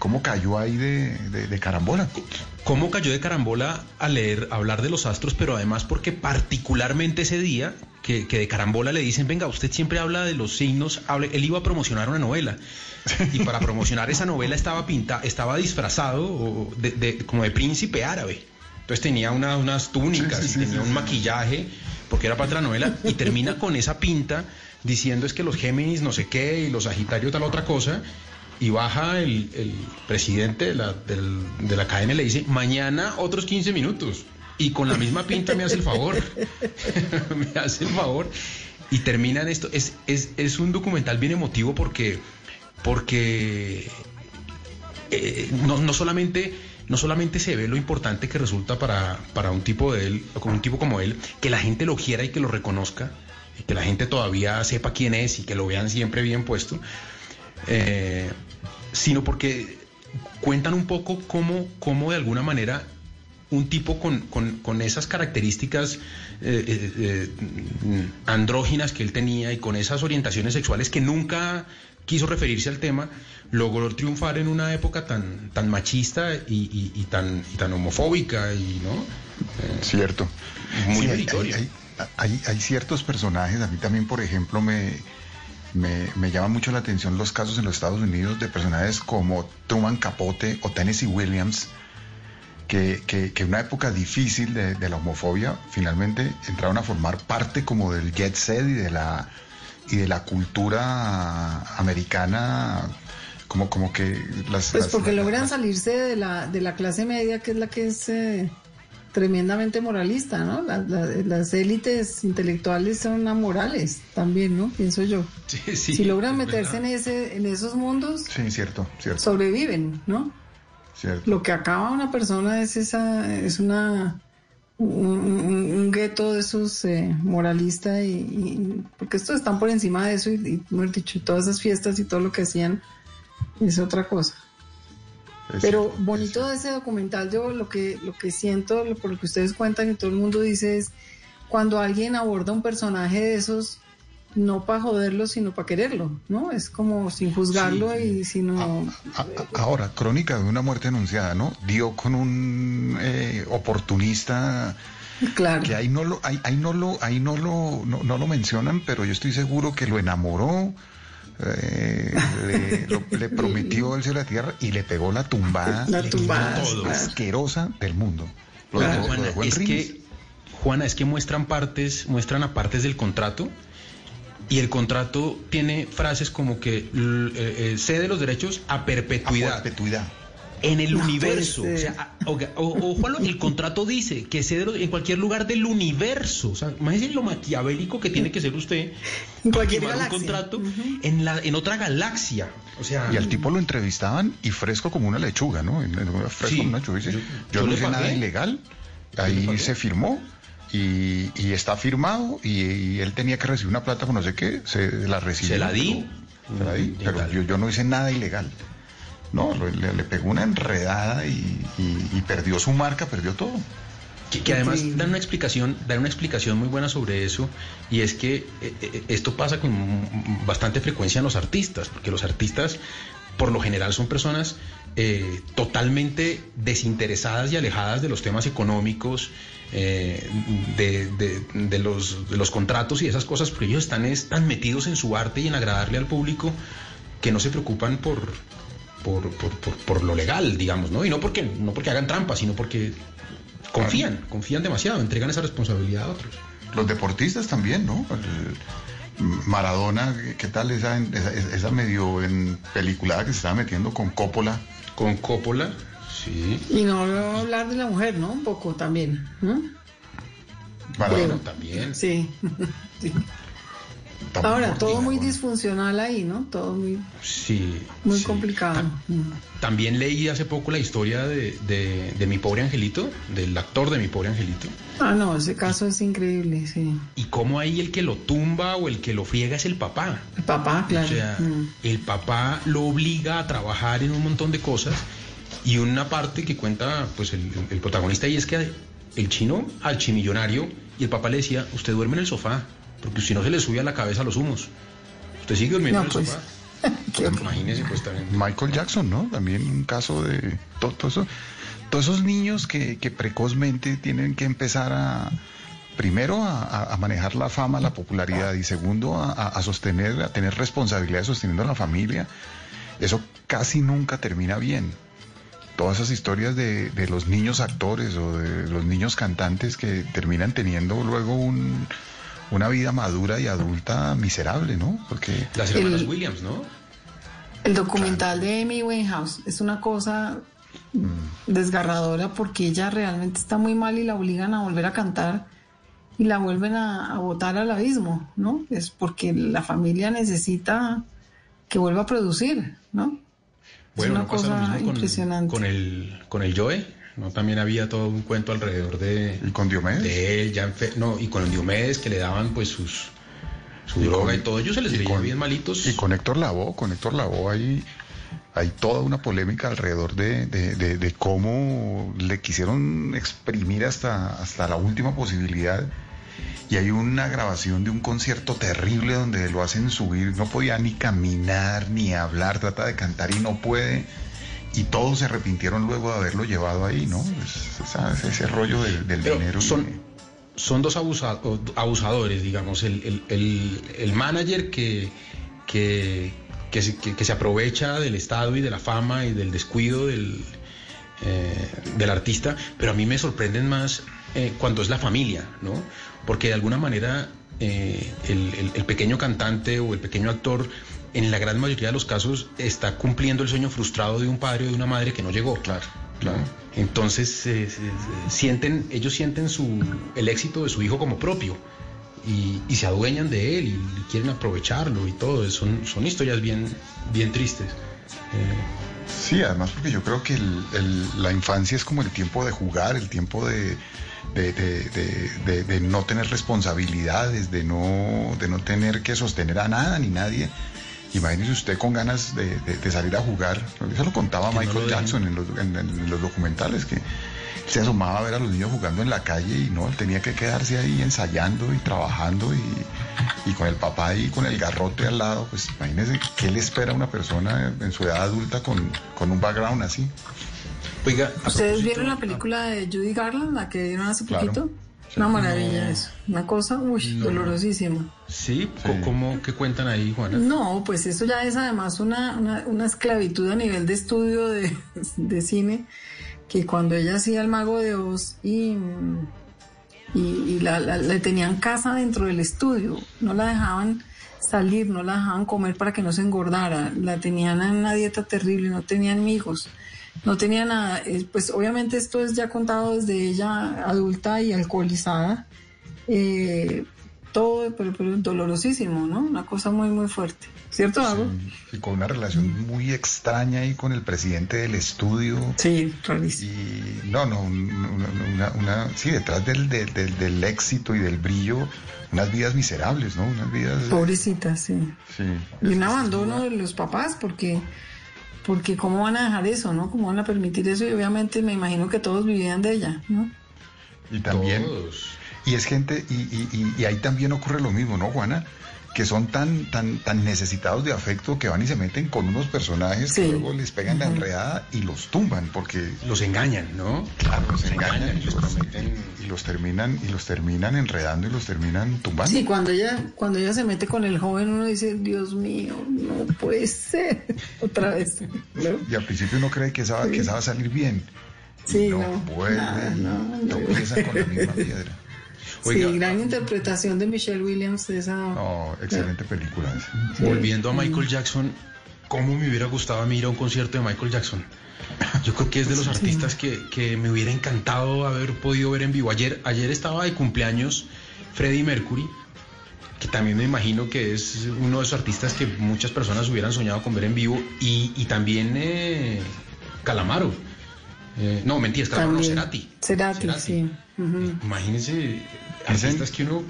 cómo cayó ahí de, de- de carambola. ¿Cómo cayó de carambola a leer, a hablar de los astros, pero además porque particularmente ese día, que, que de carambola le dicen, venga, usted siempre habla de los signos, hable, él iba a promocionar una novela. Y para promocionar esa novela estaba pinta, estaba disfrazado o de, de- como de príncipe árabe. Entonces tenía una- unas túnicas Sí, sí, y tenía sí, un maquillaje, porque era parte de la novela, y termina con esa pinta diciendo es que los Géminis no sé qué y los Sagitarios tal otra cosa. Y baja el, el presidente de la, del- de la cadena y le dice, mañana otros 15 minutos. Y con la misma pinta me hace el favor. me hace el favor. Y terminan esto. Es, es, es un documental bien emotivo porque, porque eh, no, no solamente no solamente se ve lo importante que resulta para, para un tipo de él, o un tipo como él, que la gente lo quiera y que lo reconozca, y que la gente todavía sepa quién es y que lo vean siempre bien puesto, eh, sino porque cuentan un poco cómo, cómo de alguna manera un tipo con, con- con esas características eh, eh, andróginas que él tenía y con esas orientaciones sexuales que nunca quiso referirse al tema, logró triunfar en una época tan, tan machista y, y- y tan, y tan homofóbica y no Eh, Cierto. muy Sí, hay- hay- hay ciertos personajes, a mí también, por ejemplo, me, me, me llama mucho la atención los casos en los Estados Unidos de personajes como Truman Capote o Tennessee Williams, que, que, que en una época difícil de, de la homofobia, finalmente entraron a formar parte como del jet set y de la, y de la cultura americana, como, como que las... Pues porque las- logran salirse de la, de la clase media, que es la que es eh, tremendamente moralista, ¿no? La- la- las élites intelectuales son amorales también, ¿no? Pienso yo. Sí, sí, si logran meterse en, ese, en esos mundos, Sí, cierto, cierto, sobreviven, ¿no? cierto. Lo que acaba una persona es esa, es una un, un- un gueto de esos eh, moralistas y, y- porque estos están por encima de eso y, y dicho, todas esas fiestas y todo lo que hacían es otra cosa. Pero bonito de ese documental, yo lo que, lo que siento, lo- por lo que ustedes cuentan y todo el mundo dice es cuando alguien aborda un personaje de esos, no para joderlo, sino para quererlo, ¿no? Es como sin juzgarlo y sino... A- a- Ahora, crónica de una muerte anunciada, ¿no? Dio con un eh, oportunista Claro. que ahí no lo, ahí, ahí no lo, ahí no lo, no, no lo mencionan, pero yo estoy seguro que lo enamoró, eh, le, lo- le prometió el cielo y la tierra y le pegó la tumbada, La tumbada, asquerosa del mundo. Lo Pero, dejó- lo Juana, dejó en es rines. que, Juana, es que muestran partes, muestran a partes del contrato y el contrato tiene frases como que eh, eh, cede los derechos a perpetuidad. A perpetuidad. En el No universo. O, sea, o, o- o, Juanlo, el contrato dice que cede en cualquier lugar del universo. O sea, imagínese lo maquiavélico que tiene que ser usted En cualquier un galaxia. contrato en, la, en otra galaxia. O sea, Y al tipo lo entrevistaban y fresco como una lechuga, ¿no? Fresco Sí. como una lechuga. Yo- yo, yo no hice nada ilegal. le Ahí se firmó y, y está firmado y, y él tenía que recibir una plata con no sé qué. Se la recibió. Se la di. pero- Se la di, pero yo, yo no hice nada ilegal. No, le, le pegó una enredada y, y- y perdió su marca, perdió todo. Que, que además dan una explicación, dan una explicación muy buena sobre eso, y es que eh, eh, esto pasa con bastante frecuencia en los artistas, porque los artistas por lo general son personas eh, totalmente desinteresadas y alejadas de los temas económicos, eh, de, de- de los, de los contratos y esas cosas, porque ellos están es, tan metidos en su arte y en agradarle al público que no se preocupan por, por, por, por- por lo legal, digamos, ¿no? Y no porque, no porque hagan trampa, sino porque confían, confían demasiado, entregan esa responsabilidad a otros. Los deportistas también, ¿no? El- Maradona, ¿qué tal esa, esa, esa medio en peliculada que se estaba metiendo con Coppola? Con Coppola, sí. Y no hablar de la mujer, ¿no? Un poco también, ¿no? Maradona también. Sí. Sí. Ahora, todo muy disfuncional ahí, ¿no? Todo muy, Sí. muy sí. complicado. Mm. También leí hace poco la historia de, de- de mi pobre angelito, del actor de mi pobre angelito, Ah, no, ese caso es increíble, sí. y cómo ahí el que lo tumba o el que lo friega es el papá. El papá, claro. O sea, Mm. el papá lo obliga a trabajar en un montón de cosas y una parte que cuenta pues el, el protagonista ahí es que el chino al chimillonario y el papá le decía, usted duerme en el sofá, porque si no se le sube a la cabeza los humos. Usted sigue durmiendo No, en el pues. sofá. Imagínese pues también. Michael Jackson, ¿no? También un caso de todo, todo eso, todos esos niños que, que precozmente tienen que empezar a primero a, manejar la fama, la popularidad y segundo a, a- a sostener, a tener responsabilidad sosteniendo a la familia. Eso casi nunca termina bien. Todas esas historias de, de los niños actores o de los niños cantantes que terminan teniendo luego un- una vida madura y adulta miserable, ¿no? Porque Las hermanas El- Williams, ¿no? El documental de Amy Winehouse es una cosa desgarradora porque ella realmente está muy mal y la obligan a volver a cantar y la vuelven a, a botar al abismo, ¿no? Es porque la familia necesita que vuelva a producir, ¿no? Bueno, es una no pasa lo cosa mismo con, impresionante. con el con el Joe, ¿no? También había todo un cuento alrededor de ¿Y con Diomedes? de él, ya enfe- no, y con Diomedes que le daban pues sus su Y droga con- y todo, ellos se les veía bien malitos. Y con Héctor Lavoe, con Héctor Lavoe hay, hay toda una polémica alrededor de, de- de- de cómo le quisieron exprimir hasta, hasta la última posibilidad. Y hay una grabación de un concierto terrible donde lo hacen subir, no podía ni caminar ni hablar, trata de cantar y no puede. Y todos se arrepintieron luego de haberlo llevado ahí, ¿no? Es- ese rollo del, del Pero dinero. son, que- son dos abusa- o- abusadores, digamos, el, el- el- el manager que, que, que se, que- que se aprovecha del estado y de la fama y del descuido del, eh, del artista, pero a mí me sorprenden más eh, cuando es la familia, ¿no? Porque de alguna manera eh, el, el- el pequeño cantante o el pequeño actor, en la gran mayoría de los casos, está cumpliendo el sueño frustrado de un padre o de una madre que no llegó. Claro, claro. Entonces eh, se- se- sienten, ellos sienten su, el éxito de su hijo como propio y, y se adueñan de él y, quieren aprovecharlo y todo. Son, son historias bien, bien tristes. Eh, Sí, además porque yo creo que el- el- la infancia es como el tiempo de jugar, el tiempo de, de, de- de- de- de no tener responsabilidades, de no, de no tener que sostener a nada ni nadie. Imagínese usted con ganas de, de- de salir a jugar. Eso lo contaba Que no Michael lo. Jackson en los, en- en los documentales, que se asomaba a ver a los niños jugando en la calle y no, él tenía que quedarse ahí ensayando y trabajando y, y con el papá ahí con el garrote al lado, pues imagínese qué le espera a una persona en su edad adulta con, con un background así. Oiga, ¿Ustedes vieron la película de Judy Garland, la que dieron hace Claro. poquito? Una maravilla No. eso. Una cosa, uy, No. dolorosísima. sí, co- ¿cómo que cuentan ahí, Juana? No, pues eso ya es además una, una, una esclavitud a nivel de estudio de, de cine, que cuando ella hacía el mago de Oz y, y, y la, la- le tenían casa dentro del estudio, no la dejaban salir, no la dejaban comer para que no se engordara, la tenían en una dieta terrible, no tenían hijos, no tenía nada, Eh, pues obviamente esto es ya contado desde ella adulta y alcoholizada, eh, todo, pero, pero dolorosísimo, ¿no? Una cosa muy, muy fuerte. ¿Cierto, Dago? Y con una relación muy extraña ahí con el presidente del estudio. Sí, rarísimo. Y no, no, un- una, una- una- sí, detrás del, del, del- del éxito y del brillo, unas vidas miserables, ¿no? Unas vidas... Pobrecita, sí. Sí. Y un abandono de los papás, porque, porque ¿cómo van a dejar eso, no? ¿Cómo van a permitir eso? Y obviamente me imagino que todos vivían de ella, ¿no? Y también... Y es gente, y, y- y- y ahí también ocurre lo mismo, ¿no, Juana? Que son tan, tan, tan necesitados de afecto que van y se meten con unos personajes que luego les pegan la enredada y los tumban, porque... Los engañan, ¿no? Claro, los engañan y los, meten- y los terminan, y los terminan enredando y los terminan tumbando. Sí, cuando ella, cuando ella se mete con el joven, uno dice, Dios mío, no puede ser. Otra vez. ¿no? Y al principio uno cree que esa, va- que esa va a salir bien. Sí, no, no, vuelve nada, y no, no. tropieza con la misma piedra. Sí, gran interpretación de Michelle Williams de esa. No, excelente película. Volviendo a Michael Jackson, ¿cómo me hubiera gustado a mí ir a un concierto de Michael Jackson? Yo creo que es de los artistas que, que me hubiera encantado haber podido ver en vivo. Ayer, ayer estaba de cumpleaños Freddie Mercury, que también me imagino que es uno de esos artistas que muchas personas hubieran soñado con ver en vivo, y, y también eh, Calamaro. Eh, no, Calamaro, no, También. Cerati. Cerati, sí. Ujú. Imagínense artistas que uno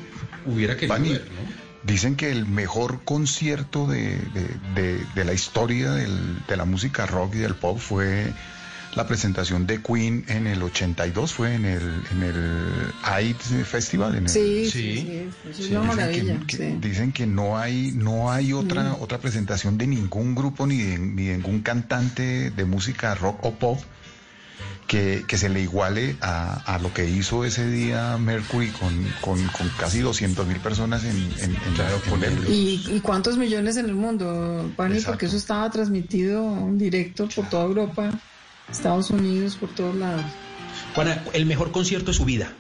hubiera querido ver, ¿no? Dicen que el mejor concierto de, de- de- de la historia del- de la música rock y del pop fue la presentación de Queen en el 82, fue en el, en el AIDS Festival. En el- Sí, sí, sí, eso es una maravilla. que, sí. dicen que no hay no hay otra otra presentación de ningún grupo ni de, ni de ningún cantante de música rock o pop que, que se le iguale a, a lo que hizo ese día Mercury con, con, con casi 200 mil personas en, en, en- en Wembley. ¿Y, y cuántos millones en el mundo, Pani? Porque eso estaba transmitido en directo por toda Europa, Estados Unidos, por todos lados. Juana, el mejor concierto de su vida.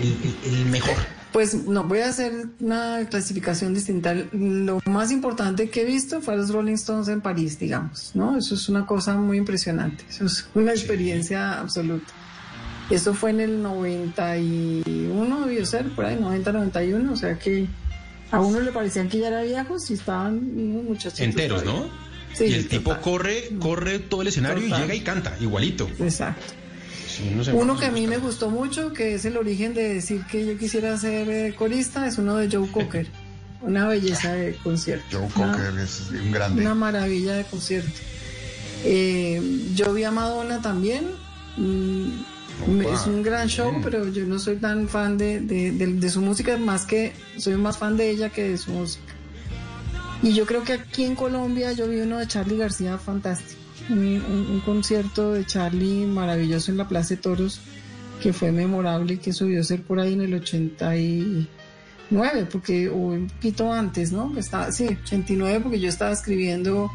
El, el- el mejor. Pues no, voy a hacer una clasificación distinta. Lo más importante que he visto fue a los Rolling Stones en París, digamos, ¿no? Eso es una cosa muy impresionante. Eso es una experiencia absoluta. Esto fue en el 91, debió ser, por ahí, 90, 91, o sea que a uno le parecían que ya era viejos y estaban unos muchachitos. Enteros, ¿no? Sí, y el tipo corre, corre todo el escenario Total. y llega y canta, igualito. Exacto. Uno que a mí me gustó mucho, que es el origen de decir que yo quisiera ser eh, corista, es uno de Joe Cocker. Una belleza de concierto. Joe Una- Cocker es un grande. Una maravilla de concierto. Eh, yo vi a Madonna también. mm, es un gran show, pero yo no soy tan fan de, de- de- de su música, más que soy más fan de ella que de su música. Y yo creo que aquí en Colombia yo vi uno de Charlie García fantástico. Un, un- un concierto de Charlie maravilloso en la Plaza de Toros que fue memorable y que eso debió ser por ahí en el 89, porque o un poquito antes, ¿no? Estaba, sí, 89 porque yo estaba escribiendo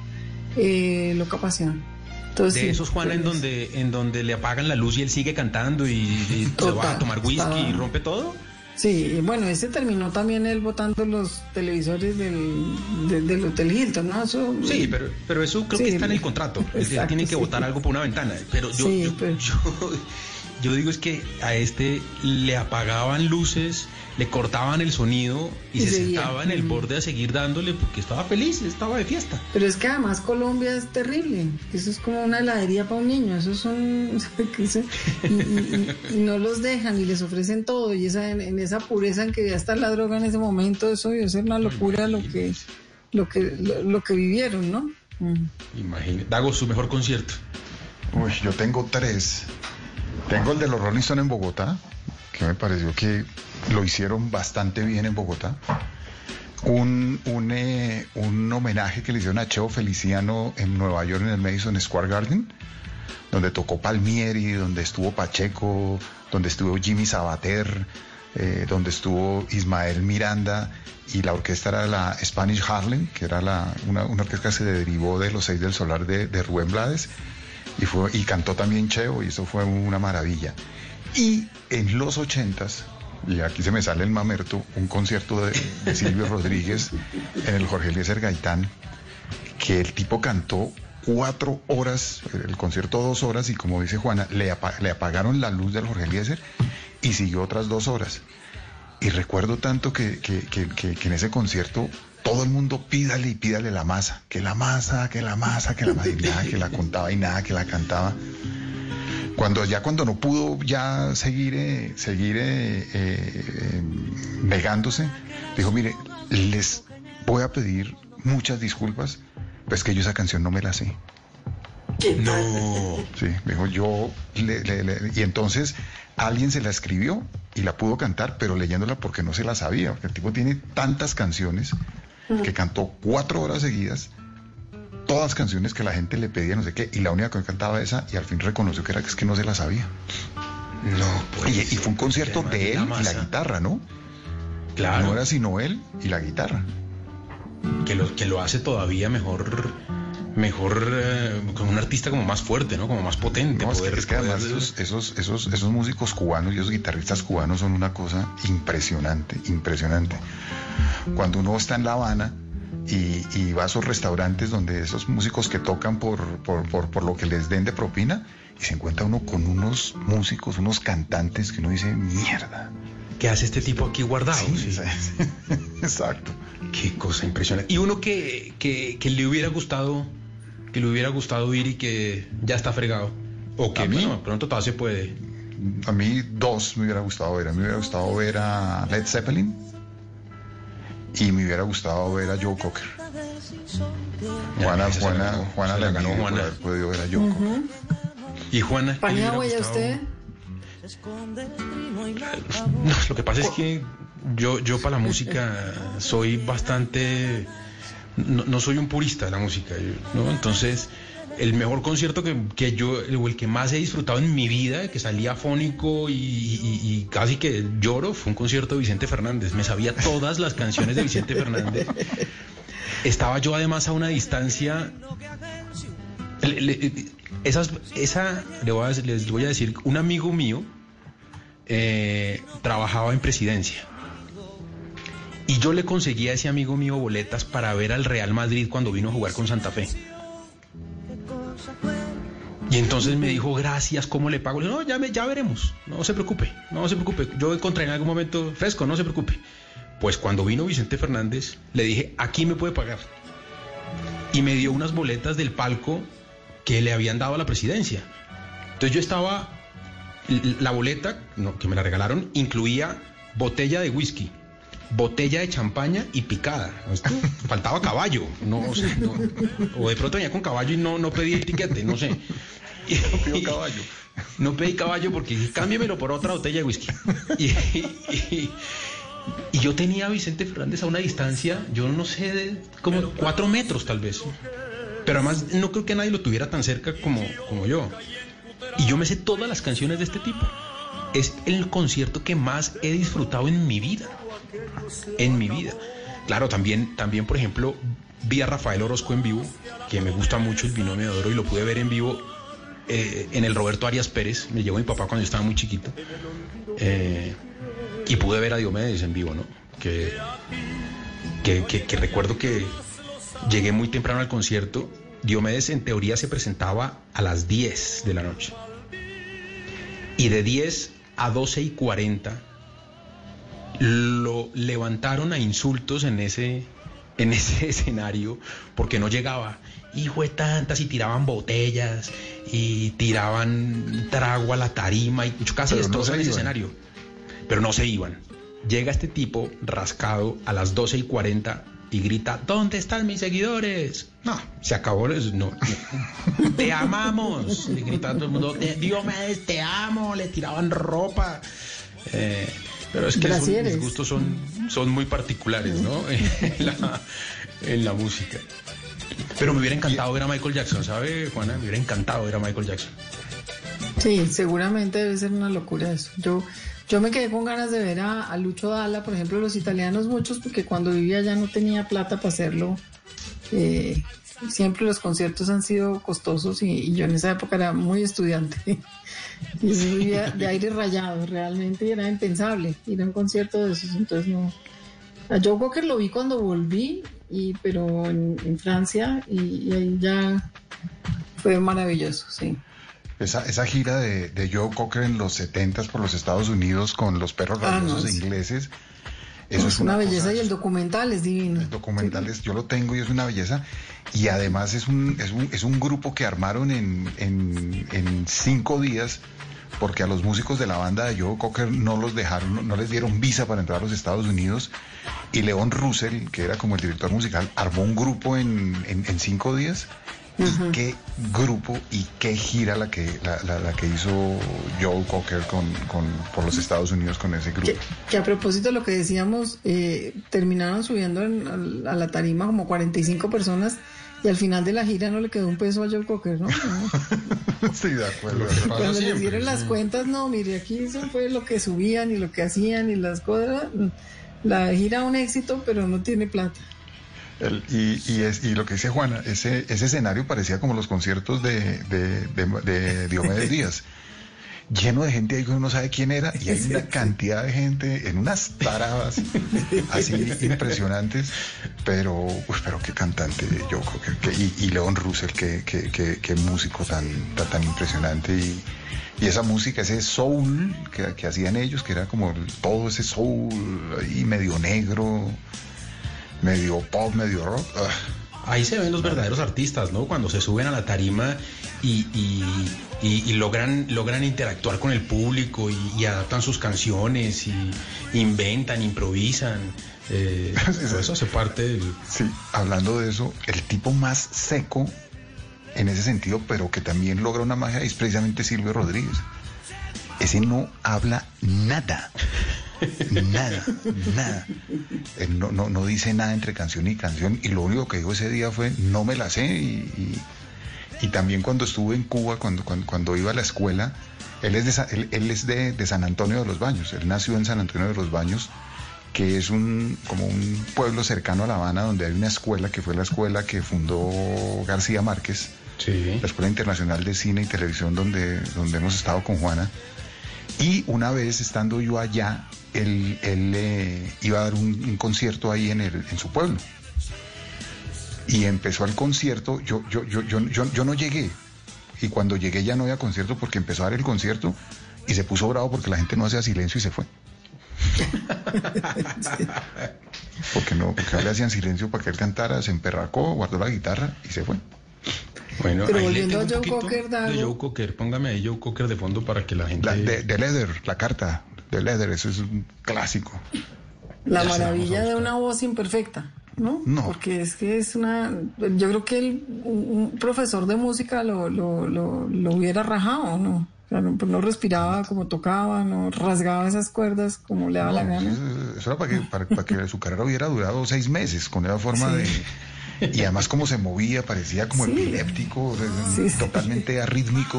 eh, Loca Pasión. Entonces, de esos, Juana, en donde, en donde le apagan la luz y él sigue cantando y, y se va a Total, tomar whisky y rompe todo. Sí, bueno, ese terminó también él botando los televisores del, de- del Hotel Hilton, ¿no? Eso, Sí, pero, pero eso creo Sí, que está en el contrato. Exacto, tiene que sí. botar algo por una ventana. Pero yo, Sí, yo, pero- yo, yo digo es que a este le apagaban luces, le cortaban el sonido y, Y se seguía. sentaba en el Mm. borde a seguir dándole porque estaba feliz, estaba de fiesta. Pero es que además Colombia es terrible. Eso es como una heladería para un niño. Eso son. que eso- y, y- y- y no los dejan y les ofrecen todo. Y esa, en, en esa pureza en que ya está la droga en ese momento, eso debe ser una locura lo que, lo que, lo, lo que vivieron, ¿no? Mm. Imagínate. Dago, su mejor concierto. Uy, yo tengo tres. Tengo el de los Rolling Stones en Bogotá, que me pareció que lo hicieron bastante bien en Bogotá. Un, un, eh, un homenaje que le hicieron a Cheo Feliciano en Nueva York, en el Madison Square Garden, donde tocó Palmieri, donde estuvo Pacheco, donde estuvo Jimmy Sabater, eh, donde estuvo Ismael Miranda y la orquesta era la Spanish Harlem, que era la, una, una orquesta que se derivó de los Seis del Solar de, de Rubén Blades y, fue, y cantó también Cheo y eso fue una maravilla. Y en los ochentas, y aquí se me sale el mamerto, un concierto de, de Silvio Rodríguez en el Jorge Eliezer Gaitán, que el tipo cantó cuatro horas, el concierto dos horas, y como dice Juana, le, apa- le apagaron la luz del Jorge Eliezer y siguió otras dos horas. Y recuerdo tanto que, que- que- que- que en ese concierto todo el mundo pídale y pídale la masa, que la masa, que la masa, que la masa, y nada que la contaba y nada que la cantaba. Cuando ya cuando no pudo ya seguir, eh, seguir eh, eh, negándose, dijo, mire, les voy a pedir muchas disculpas, pues que yo esa canción no me la sé. No. Sí, dijo yo, le- le- le- y entonces alguien se la escribió y la pudo cantar, pero leyéndola porque no se la sabía, porque el tipo tiene tantas canciones que cantó cuatro horas seguidas, todas canciones que la gente le pedía, no sé qué, y la única que cantaba esa, y al fin reconoció que era que es que no se la sabía. No, y, y fue un concierto de él y la guitarra, ¿no? Claro. No era sino él y la guitarra. Que lo, que lo hace todavía mejor, mejor, eh, con un artista como más fuerte, ¿no? Como más potente. No, es que, poder- es que además esos, esos, esos, esos músicos cubanos y esos guitarristas cubanos son una cosa impresionante, impresionante. Cuando uno está en La Habana y, y va a esos restaurantes donde esos músicos que tocan por, por, por, por lo que les den de propina y se encuentra uno con unos músicos, unos cantantes que uno dice, mierda. ¿Qué hace este tipo aquí guardado? Sí, Sí. Exacto. Qué cosa impresionante. Y uno que, que, que le hubiera gustado, que le hubiera gustado ir y que ya está fregado. O que ¿A mí? bueno, pronto todavía se puede. A mí dos me hubiera gustado ver. A mí me hubiera gustado ver a Led Zeppelin y me hubiera gustado ver a Joe Cocker. Juana, Juana, ganó, Juana la le ganó Juana. haber podido ver a. Y Juana. ¿qué le ¿Panea hubiera huella gustado? usted? No, lo que pasa es que yo, yo para la música soy bastante... No, no soy un purista de la música. Entonces, el mejor concierto que, que yo, o el que más he disfrutado en mi vida, que salía fónico y, casi que lloro, fue un concierto de Vicente Fernández. Me sabía todas las canciones de Vicente Fernández. Estaba yo además a una distancia... le- esas, esa, les voy a decir, un amigo mío eh, trabajaba en presidencia. Y yo le conseguí a ese amigo mío boletas para ver al Real Madrid cuando vino a jugar con Santa Fe. Y entonces me dijo, gracias, ¿cómo le pago? No, ya, me- ya veremos, no se preocupe, no se preocupe. Yo encontré en algún momento fresco, no se preocupe. Pues cuando vino Vicente Fernández, le dije, aquí me puede pagar. Y me dio unas boletas del palco que le habían dado a la presidencia. Entonces yo estaba La boleta que me la regalaron incluía botella de whisky, botella de champaña y picada. Esto, faltaba caballo, no, o, sea, no- o de pronto venía con caballo y no, no pedí el tiquete, no sé. No pidió caballo. No pedí caballo porque dije, cámbiamelo por otra botella de whisky. Y, y- y yo tenía a Vicente Fernández a una distancia, yo no sé, de como cuatro metros tal vez. Pero además no creo que nadie lo tuviera tan cerca como, como yo. Y yo me sé todas las canciones de este tipo. Es el concierto que más he disfrutado en mi vida. En mi vida. Claro, también, también por ejemplo, vi a Rafael Orozco en vivo, que me gusta mucho el binomio de oro y lo pude ver en vivo eh, en el Roberto Arias Pérez. Me llevó mi papá cuando yo estaba muy chiquito. Eh, y pude ver a Diomedes en vivo, ¿no? Que, que, que- recuerdo que llegué muy temprano al concierto. Diomedes en teoría se presentaba a las 10 de la noche. Y de 10 a 12 y 40 lo levantaron a insultos en ese, en ese escenario porque no llegaba. Hijo de tantas, y tiraban botellas, y tiraban trago a la tarima, y casi no destrozan se ese escenario. Pero no se iban. Llega este tipo rascado a las 12 y 40 y grita, ¿dónde están mis seguidores? No, se acabó. eso, No, no. Te amamos. Le grita todo el mundo, "Te- Diomedes, te amo. Le tiraban ropa. Eh, pero es que son- mis gustos son, son muy particulares, ¿no? en, la, en la música. Pero me hubiera encantado ver a Michael Jackson, ¿sabe, Juana? Me hubiera encantado ver a Michael Jackson. Sí, seguramente debe ser una locura eso. Yo, yo me quedé con ganas de ver a, a Lucho Dalla, por ejemplo, los italianos muchos, porque cuando vivía allá no tenía plata para hacerlo. Eh, siempre los conciertos han sido costosos y, y yo en esa época era muy estudiante. y yo vivía de aire rayado, realmente era impensable ir a un concierto de esos, entonces no. A Joe Cocker lo vi cuando volví, y, pero en, Francia, y ahí ya fue maravilloso, sí. Esa, esa gira de, de Joe Cocker en los 70 por los Estados Unidos con los perros Ah, no, rabiosos sí. ingleses. Eso es, una, belleza cosa- y el documental es divino. El documental es- yo lo tengo y es una belleza. Y además es un, es un, es un grupo que armaron en, en, en cinco días porque a los músicos de la banda de Joe Cocker no los dejaron, no, no les dieron visa para entrar a los Estados Unidos. Y Leon Russell, que era como el director musical, armó un grupo en, en, en cinco días. Y qué grupo y qué gira la que, la, la- la que hizo Joe Cocker con, con, por los Estados Unidos con ese grupo. Que, que a propósito de lo que decíamos, eh, terminaron subiendo en- a la tarima como 45 personas y al final de la gira no le quedó un peso a Joe Cocker, ¿no? No. Sí, de acuerdo. Cuando les dieron las cuentas, no, mire, aquí eso fue lo que subían y lo que hacían y las cosas. La gira un éxito, pero no tiene plata. El- y, y, es, y lo que dice Juana, ese, ese escenario parecía como los conciertos de, de, de- de Diomedes Díaz. Lleno de gente ahí que uno no sabe quién era y hay una cantidad de gente en unas taradas así impresionantes, pero, uy, pero qué cantante yo creo que, que- y, y Leon Russell, qué, qué, qué- qué músico tan, tan, tan impresionante y, y esa música, ese soul que, que hacían ellos, que era como todo ese soul ahí medio negro, medio pop, medio rock. ah. Ahí se ven los verdaderos artistas, ¿no? Cuando se suben a la tarima y, y- y, y logran, logran interactuar con el público y, adaptan sus canciones y inventan, improvisan. Eh, todo eso hace parte del... Sí, hablando de eso, el tipo más seco en ese sentido, pero que también logra una magia, es precisamente Silvio Rodríguez. Ese no habla nada. Nada, nada. Él no, no, no dice nada entre canción y canción y lo único que dijo ese día fue no me la sé y, y- y también cuando estuve en Cuba, cuando, cuando, cuando iba a la escuela, él es, de, él, él es de, de San Antonio de los Baños, él nació en San Antonio de los Baños, que es un, como un pueblo cercano a La Habana donde hay una escuela que fue la escuela que fundó García Márquez, la Escuela Internacional de Cine y Televisión donde, donde hemos estado con Juana. Y una vez estando yo allá, él, él, eh, iba a dar un, un concierto ahí en, el, en su pueblo. Y empezó el concierto, yo, yo, yo, yo, yo, yo no llegué. Y cuando llegué ya no había concierto porque empezó a dar el concierto y se puso bravo porque la gente no hacía silencio y se fue. Porque no, porque le hacían silencio para que él cantara, se emperracó, guardó la guitarra y se fue. Bueno, Pero ahí volviendo a Joe Cocker, Dago. de Joe Cocker, póngame ahí Joe Cocker de fondo para que la gente... La, de, de Leather, la carta de Leather, eso es un clásico. La Ya maravilla de una voz imperfecta, ¿no? No. Porque es que es una... Yo creo que el- un profesor de música lo, lo, lo, lo hubiera rajado, ¿no? O sea, no, pues no respiraba como tocaba, no rasgaba esas cuerdas como le daba la gana. Eso, eso era para que, para, para que su carrera hubiera durado seis meses con esa forma Sí. de... Y además como se movía, parecía como Sí. epiléptico, sí. totalmente arrítmico.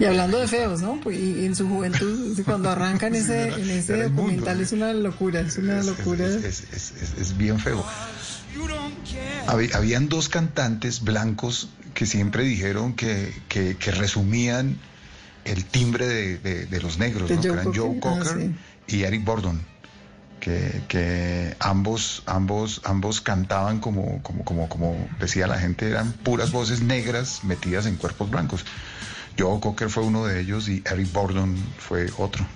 Y hablando de feos, ¿no? Pues, y, en su juventud, cuando arranca en ese, en ese documental, es una locura, es una locura. Es, es- es- es bien feo. Habí- habían dos cantantes blancos que siempre dijeron que, que- que resumían el timbre de, de- de los negros, De ¿no? que eran Joe Cocker, ah, Cocker y Eric Burdon, que, que ambos, ambos, ambos cantaban como, como, como, como decía la gente, eran puras voces negras metidas en cuerpos blancos. Joe Cocker fue uno de ellos y Eric Burdon fue otro.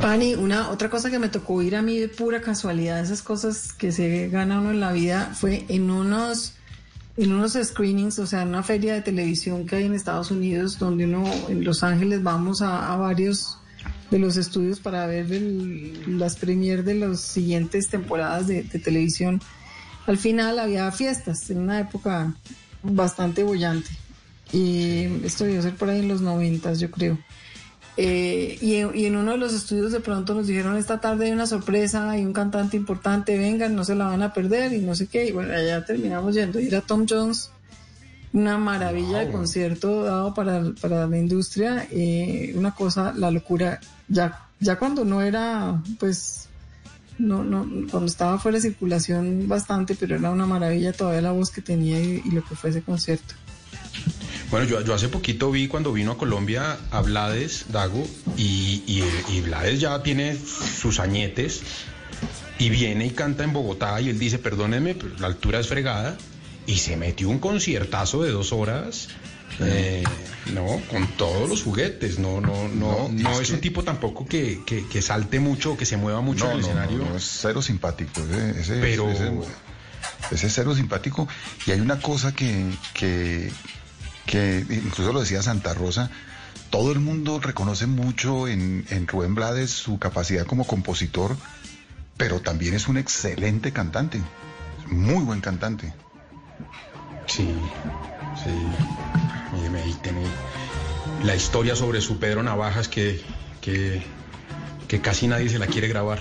Pani, una otra cosa que me tocó ir a mí de pura casualidad, esas cosas que se gana uno en la vida, fue en unos en unos screenings, o sea, en una feria de televisión que hay en Estados Unidos, donde uno en Los Ángeles vamos a, varios de los estudios para ver las premier de las siguientes temporadas de, de televisión. Al final había fiestas, en una época bastante bollante. Y esto debió ser por ahí en los noventas, yo creo. Eh, y, en- y en uno de los estudios de pronto nos dijeron esta tarde hay una sorpresa, hay un cantante importante, vengan, no se la van a perder y no sé qué. Y bueno, allá terminamos yendo. Y era Tom Jones, una maravilla de concierto dado para, para la industria, eh, una cosa, la locura. Ya, ya cuando no era, pues, no, no, cuando estaba fuera de circulación bastante, pero era una maravilla todavía la voz que tenía y, y lo que fue ese concierto. Bueno, yo, yo hace poquito vi cuando vino a Colombia a Blades, Dago, y, y, y Blades ya tiene sus añetes, y viene y canta en Bogotá, y él dice, perdónenme, pero la altura es fregada, y se metió un conciertazo de dos horas, eh, no, con todos los juguetes, no, no, no, No, no, es es, que- un tipo tampoco que, que, que salte mucho, que se mueva mucho No, en el no, no, escenario. no, es cero simpático. Ese, ese- Pero- ese, ese es cero simpático. Y hay una cosa que, que, que incluso lo decía Santa Rosa, todo el mundo reconoce mucho en, Rubén Blades su capacidad como compositor, pero también es un excelente cantante, muy buen cantante. Sí, sí. Míreme, ahí tiene la historia sobre su Pedro Navajas que, que, que casi nadie se la quiere grabar.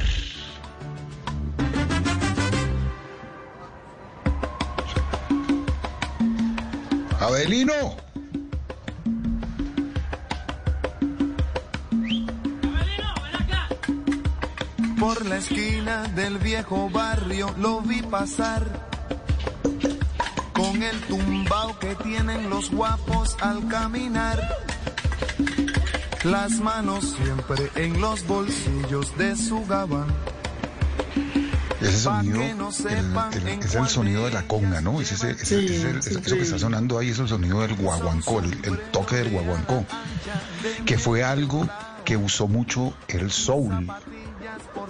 Abelino. Por la esquina del viejo barrio lo vi pasar. Con el tumbao que tienen los guapos al caminar. Las manos siempre en los bolsillos de su gabán. Ese sonido el- es el sonido de la conga, ¿no? Es ese- ese- Sí, es el- sí, eso que está sonando ahí es el sonido del guaguancó, el, el toque del guaguancó, que fue algo que usó mucho el soul.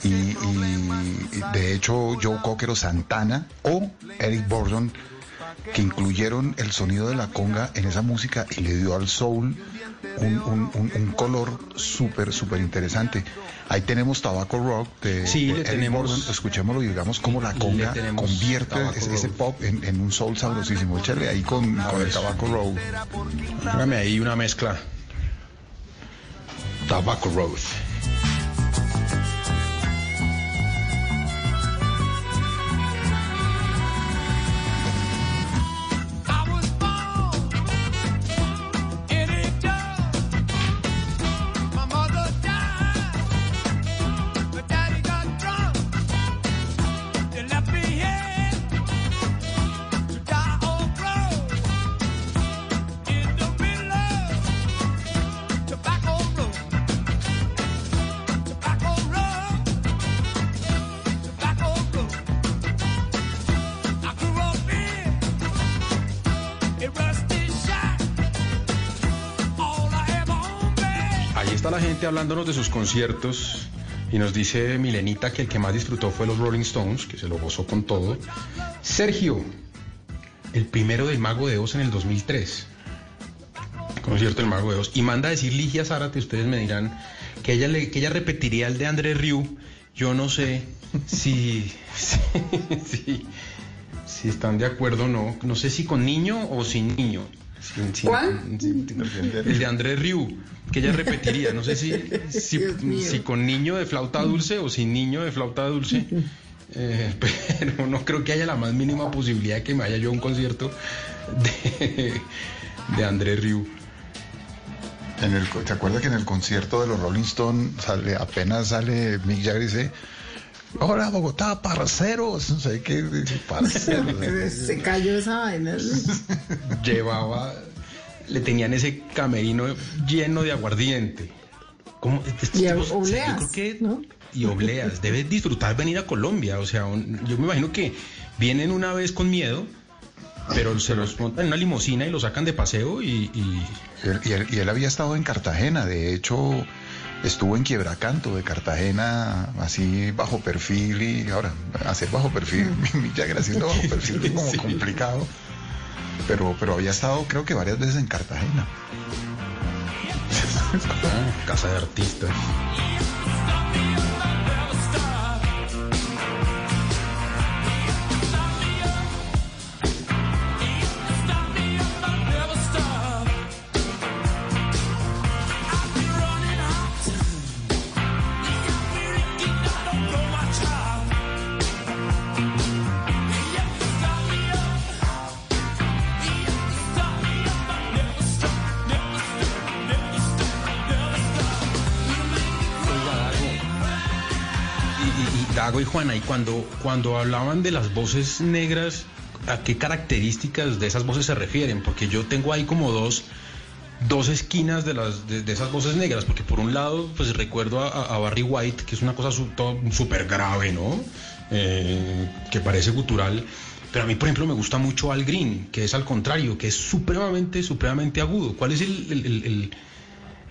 Y, y- y de hecho Joe Cocker o Santana o Eric Burdon que incluyeron el sonido de la conga en esa música y le dio al soul un, un- un- un color súper, súper interesante. Ahí tenemos Tabaco Rock de, Sí, de le tenemos- escuchémoslo y digamos cómo la conga convierte Tabaco ese, pop en, en un soul sabrosísimo. Échale ahí con, con el Tabaco Road. Hágame ahí una mezcla. Tobacco Road. Hablándonos de sus conciertos y nos dice Milenita que el que más disfrutó fue los Rolling Stones, que se lo gozó con todo. Sergio, el primero del Mago de Oz en el 2003. Concierto del Mago de Oz. Y manda a decir Ligia Zárate, ustedes me dirán, que ella, le, que ella repetiría el de André Rieu. Yo no sé si, si, si, si están de acuerdo o no. No sé si con niño o sin niño. Sin- sin- ¿Cuál? sin- el de André Rieu, que ella repetiría. No sé si, si, con niño de flauta dulce o sin niño de flauta dulce. Eh, pero no creo que haya la más mínima posibilidad de que me vaya yo a un concierto de, de André Rieu. En el, ¿Te acuerdas que en el concierto de los Rolling Stones sale, apenas sale Mick Jagger y dice, hola Bogotá, parceros, no sé qué, parceros. Se cayó esa vaina. llevaba, le tenían ese camerino lleno de aguardiente. ¿Cómo? Estos Y tipos, obleas, yo creo que- Y obleas. Debe disfrutar venir a Colombia. O sea, un- yo me imagino que vienen una vez con miedo, pero se los montan en una limusina y lo sacan de paseo y... y- Y él, y él- y él había estado en Cartagena, de hecho estuvo en Quiebracanto de Cartagena, así bajo perfil y ahora hacer bajo perfil, Mick Jagger haciendo bajo perfil es como complicado, pero, pero había estado creo que varias veces en Cartagena. Ah, casa de artistas. Y- y Juana, y cuando, cuando hablaban de las voces negras, ¿a qué características de esas voces se refieren? Porque yo tengo ahí como dos, dos esquinas de, las, de, de esas voces negras, porque por un lado, pues recuerdo a, a Barry White, que es una cosa su- súper grave, ¿no? Eh, que parece gutural. Pero a mí, por ejemplo, me gusta mucho Al Green, que es al contrario, que es supremamente, supremamente agudo. ¿Cuál es el- el-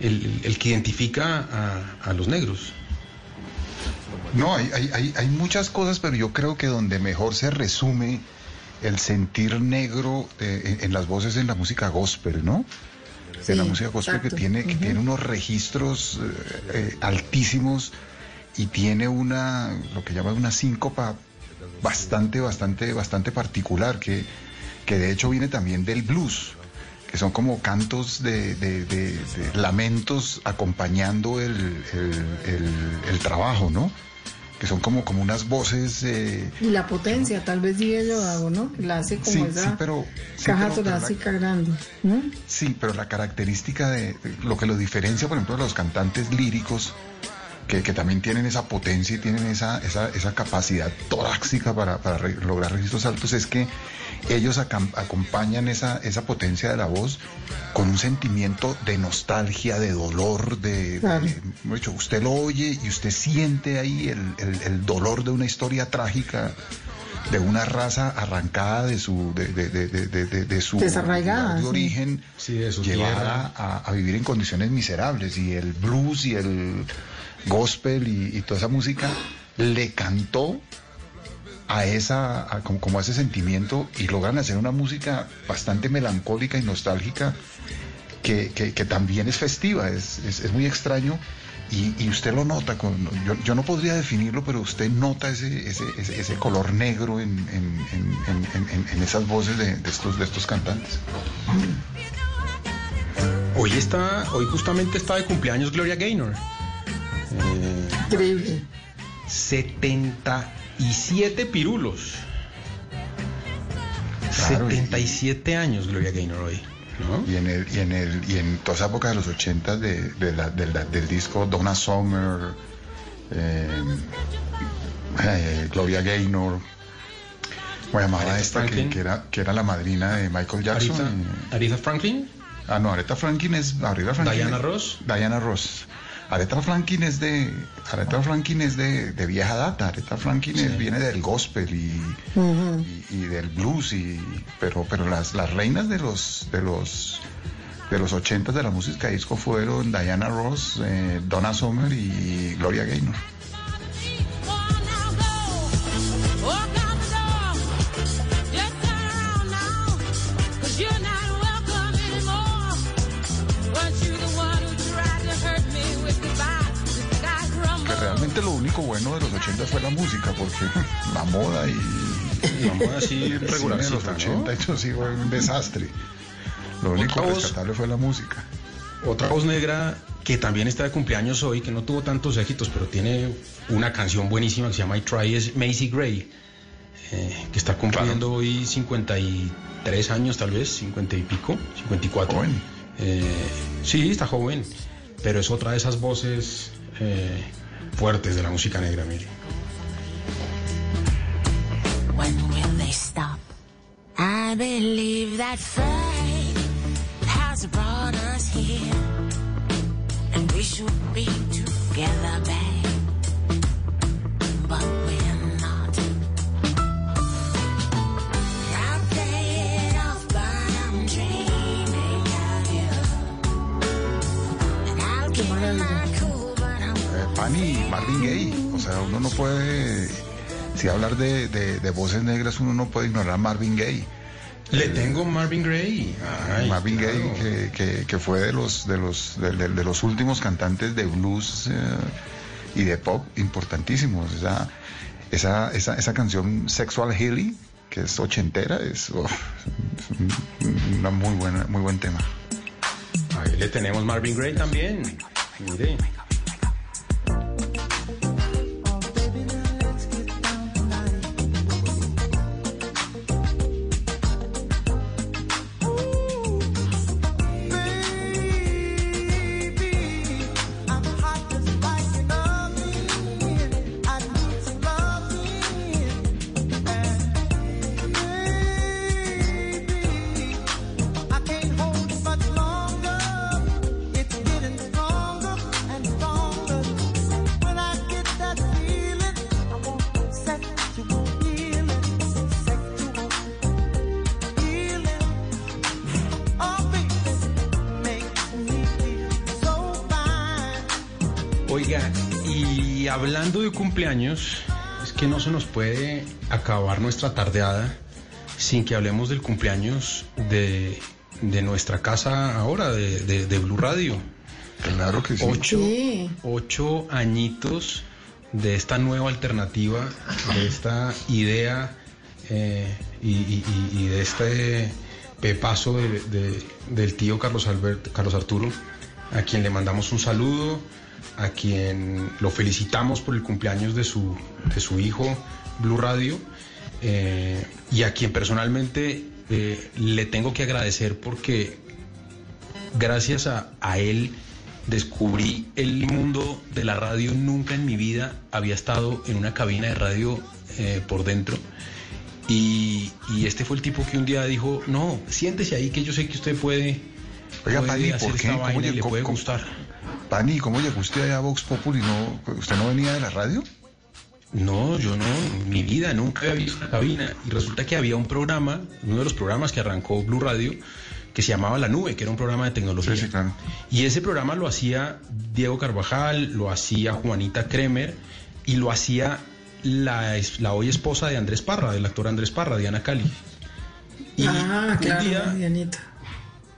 el- el que identifica a, a los negros? No, hay, hay, hay, muchas cosas, pero yo creo que donde mejor se resume el sentir negro eh, en, en las voces en la música gospel, ¿no? Sí, en la música gospel exacto. que tiene, que tiene unos registros eh, eh, altísimos y tiene una, lo que llaman una síncopa bastante, bastante, bastante particular, que, que de hecho viene también del blues, que son como cantos de, de- de- de lamentos acompañando el, el- el- el trabajo, ¿no? Que son como, como unas voces... eh, Y la potencia, tal vez diría yo hago, ¿no? La hace como Sí, esa sí, pero- sí, caja pero- pero la- torácica grande. ¿no? Sí, pero la característica de, de lo que lo diferencia, por ejemplo, de los cantantes líricos, que, que también tienen esa potencia y tienen esa, esa, esa capacidad torácica para, para re- lograr registros altos, es que ellos acam- acompañan esa, esa potencia de la voz con un sentimiento de nostalgia, de dolor, de... Claro. de- usted lo oye y usted siente ahí el, el- el dolor de una historia trágica de una raza arrancada de su de, de, de, de, de- de su Desarraigada, de sí. origen de su llevada a, a vivir en condiciones miserables y el blues y el gospel y, y toda esa música le cantó a esa, a como, como a ese sentimiento y logran hacer una música bastante melancólica y nostálgica que, que- que también es festiva, es, es- es muy extraño y, y usted lo nota, con, yo, yo no podría definirlo, pero usted nota ese, ese, ese, ese color negro en, en- en- en- en- en- en esas voces de, de estos, de estos cantantes. Hoy está, hoy justamente está de cumpleaños Gloria Gaynor. Eh, Increíble. 77 pirulos. 77 años Gloria Gaynor hoy. ¿no? Y en el, y en el, y en toda esa época de los 80 de, de la- de la- del disco Donna Summer, eh, eh, Gloria Gaynor, ¿cómo llamaba Aretha esta que, era, que era la madrina de Michael Jackson? Aretha, Aretha Franklin. ah, no, Aretha Franklin es Aretha Franklin Diana es- Ross. Diana Ross. Aretha Franklin es de Aretha Franklin es de, de vieja data. Aretha Franklin es- viene del gospel y, y, y del blues y pero pero las, las reinas de los de los de los 80 de la música disco fueron Diana Ross, eh, Donna Summer y Gloria Gaynor. Realmente lo único bueno de los 80 fue la música, porque la moda y La moda sí, de los regularcita, 80 eso sí fue un desastre. Lo único voz- rescatable fue la música. Otra voz negra que también está de cumpleaños hoy, que no tuvo tantos éxitos, pero tiene una canción buenísima que se llama I Try, es Macy Gray, eh, que está cumpliendo hoy 53 años tal vez, 50 y pico, 54. Joven. Eh, sí, está joven, pero es otra de esas voces eh, fuertes de la música negra, mire. When will Pani, Marvin Gaye. O sea, uno no puede. Si hablar de, de- de voces negras, uno no puede ignorar a Marvin Gaye. Le tengo Marvin Gray. Ay, Marvin claro. Gaye, que, que- que fue de los, de, los, de, de- de los últimos cantantes de blues eh, y de pop importantísimos. Esa, esa, esa, esa canción Sexual Healing, que es ochentera, es oh, es un- una muy buena, muy buen tema. Ahí le tenemos Marvin Gray también. Mire. Oiga, y hablando de cumpleaños, es que no se nos puede acabar nuestra tardeada sin que hablemos del cumpleaños de, de nuestra casa ahora, de, de- de Blue Radio. Claro que sí. Ocho, Sí. ocho añitos de esta nueva alternativa, de esta idea eh, y, y- y- y de este pepazo de- de- del tío Carlos, Albert, Carlos Arturo, a quien le mandamos un saludo, a quien lo felicitamos por el cumpleaños de su, de su hijo Blue Radio eh, y a quien personalmente eh, le tengo que agradecer porque gracias a, a él descubrí el mundo de la radio. Nunca en mi vida había estado en una cabina de radio eh, por dentro. Y, y este fue el tipo que un día dijo, no, siéntese ahí que yo sé que usted puede, Oiga, puede hacer ¿por qué? esta ¿Cómo vaina y le puede cómo- gustar. Pani, ¿cómo llegó usted allá a Vox Populi? ¿No, ¿Usted no venía de la radio? No, yo no, en mi vida nunca había visto una cabina. Y resulta que había un programa, uno de los programas que arrancó Blue Radio, que se llamaba La Nube, que era un programa de tecnología. Y ese programa lo hacía Diego Carvajal, lo hacía Juanita Kremer y lo hacía la, la hoy esposa de Andrés Parra, del actor Andrés Parra, Diana Cali. Y ah, un claro, día- Dianita.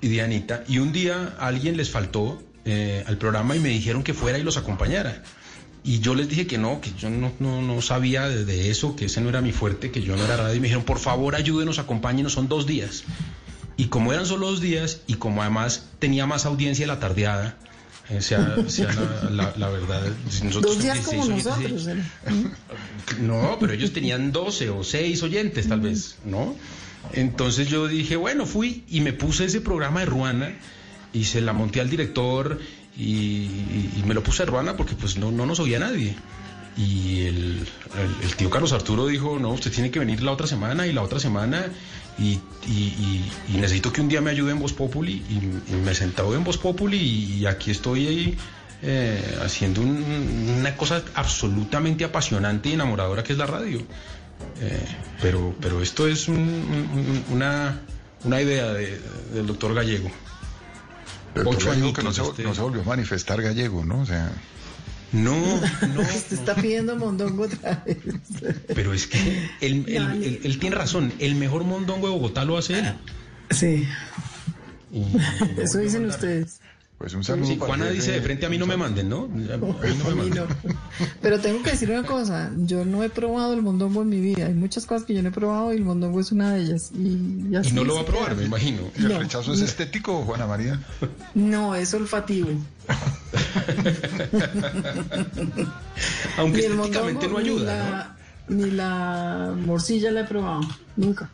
y Dianita. Y un día a alguien les faltó eh, al programa y me dijeron que fuera y los acompañara. Y yo les dije que no, que yo no, no, no sabía de, de eso, que ese no era mi fuerte, que yo no era radio. Y me dijeron, por favor, ayúdenos, acompáñenos, son dos días. Y como eran solo dos días, y como además tenía más audiencia la tardeada, eh, sea, sea la, la- la verdad. nosotros Dos días como 16 oyentes, nosotros. ¿eh? no, pero ellos tenían 12 o 6 oyentes tal vez, ¿no? Entonces yo dije, bueno, fui y me puse ese programa de Ruana y se la monté al director y, me lo puse a Ruana porque pues no, no nos oía nadie. Y el, tío Carlos Arturo dijo, no, usted tiene que venir la otra semana y la otra semana y, necesito que un día me ayude en Voz Populi y, me sentado en Voz Populi y, aquí estoy ahí eh, haciendo un- una cosa absolutamente apasionante y enamoradora que es la radio. Eh, pero, pero esto es un- un- una, una idea de- del doctor Gallego. Pero Ocho añitos que no se, este- no se volvió a manifestar gallego, ¿no? O sea, No, no, Usted está pidiendo mondongo otra vez. pero es que él, él- Dale. él- él tiene razón. El mejor mondongo de Bogotá lo hace él. Sí, Y- eso dicen ustedes. Pues un saludo. Sí, para Juana dice de frente a mí no me manden, ¿no? A mí no me A mí manden. no. Pero tengo que decir una cosa, yo no he probado el mondongo en mi vida. Hay muchas cosas que yo no he probado y el mondongo es una de ellas. Y, Y no lo va a probar, me imagino. ¿Y el No. rechazo es estético, Juana María? No, es olfativo. Aunque estéticamente mondongo, no ayuda, Ni la, ni la morcilla la he probado, nunca.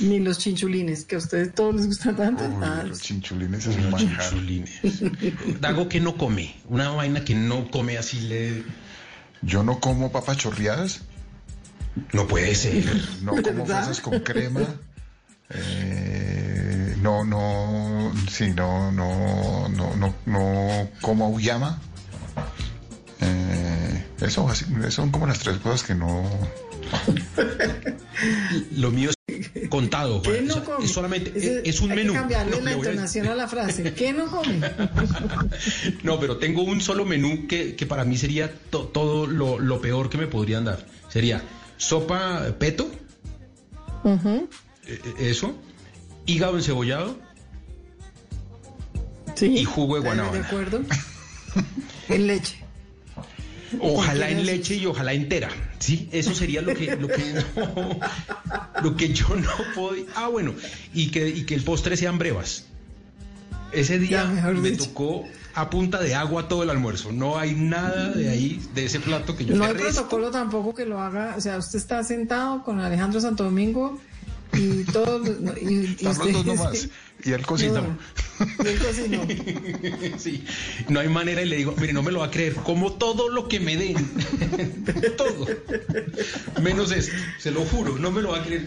Ni los chinchulines, que a ustedes todos les gustan tanto. Uy, Ah, los chinchulines es un manjar. Chinchulines. Dago que no come, una vaina que no come así le... Yo no como papas chorreadas, No puede ser. no como fresas con crema. eh, no, no, sí, no, no, no, no, no como auyama. Eh, eso, así- son como las tres cosas que no. Lo mío es contado, ¿Qué no come? es solamente, Ese- es, un hay menú. Que cambiarle No, la voy a- entonación a la frase. ¿Qué no come? No, pero tengo un solo menú que, que para mí sería to- todo lo, lo peor que me podrían dar. Sería sopa peto, Ujú. eh, eh, eso, hígado encebollado Sí. y jugo de ¿De guanábana. acuerdo? en leche. Ojalá en leche y ojalá entera. Sí, eso sería lo que, lo que, no- lo que yo no puedo. Ah, bueno, y que, y que el postre sean brevas. Ese día Ya, me dicho. tocó a punta de agua todo el almuerzo. No hay nada de ahí, de ese plato que yo No hay resto- protocolo tampoco que lo haga. O sea, usted está sentado con Alejandro Santo Domingo y todos. Y, y Están los dos nomás. Y él cocina. No, y él cocinó. Sí, no hay manera y le digo, mire, no me lo va a creer, como todo lo que me den, todo, menos esto, se lo juro, no me lo va a creer.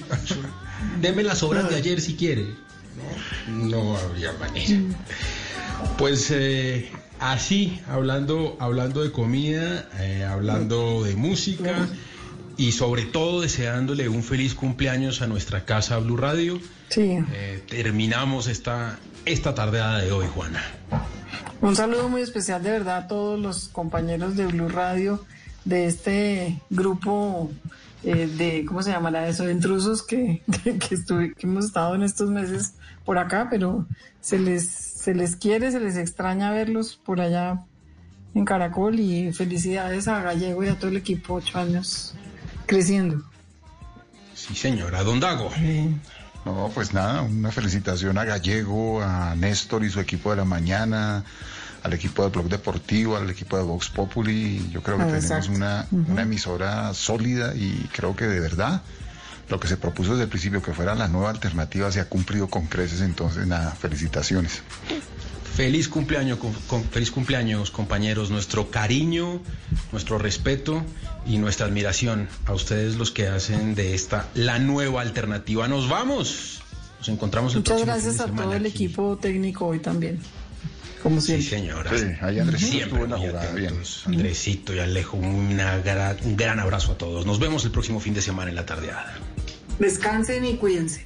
Deme las obras de ayer si quiere. No, no habría manera. Pues eh, así, hablando, hablando de comida, eh, hablando de música y sobre todo deseándole un feliz cumpleaños a nuestra casa Blue Radio. Sí. Eh, terminamos esta, esta tardeada de hoy, Juana. Un saludo muy especial de verdad a todos los compañeros de Blue Radio, de este grupo eh, de, ¿cómo se llamará eso? De intrusos que, que, que estuve- que hemos estado en estos meses por acá, pero se les, se les quiere, se les extraña verlos por allá en Caracol y felicidades a Gallego y a todo el equipo, ocho años creciendo. Sí, señora, don Dago. No, pues nada, una felicitación a Gallego, a Néstor y su equipo de la mañana, al equipo del Blog Deportivo, al equipo de Vox Populi. Yo creo que Ah, tenemos una, una emisora sólida y creo que de verdad lo que se propuso desde el principio, que fuera la nueva alternativa, se ha cumplido con creces. Entonces, nada, felicitaciones. Feliz cumpleaños, con- con- feliz cumpleaños, compañeros. Nuestro cariño, nuestro respeto y nuestra admiración a ustedes los que hacen de esta la nueva alternativa. Nos vamos. Nos encontramos el Muchas próximo fin gracias de a todo el aquí. equipo técnico hoy también, como Sí, siempre. señora. Sí, ahí Andresito Siempre jugada, atentos. Andresito y Alejo, una gra- un gran abrazo a todos. Nos vemos el próximo fin de semana en la tardeada. Descansen y cuídense.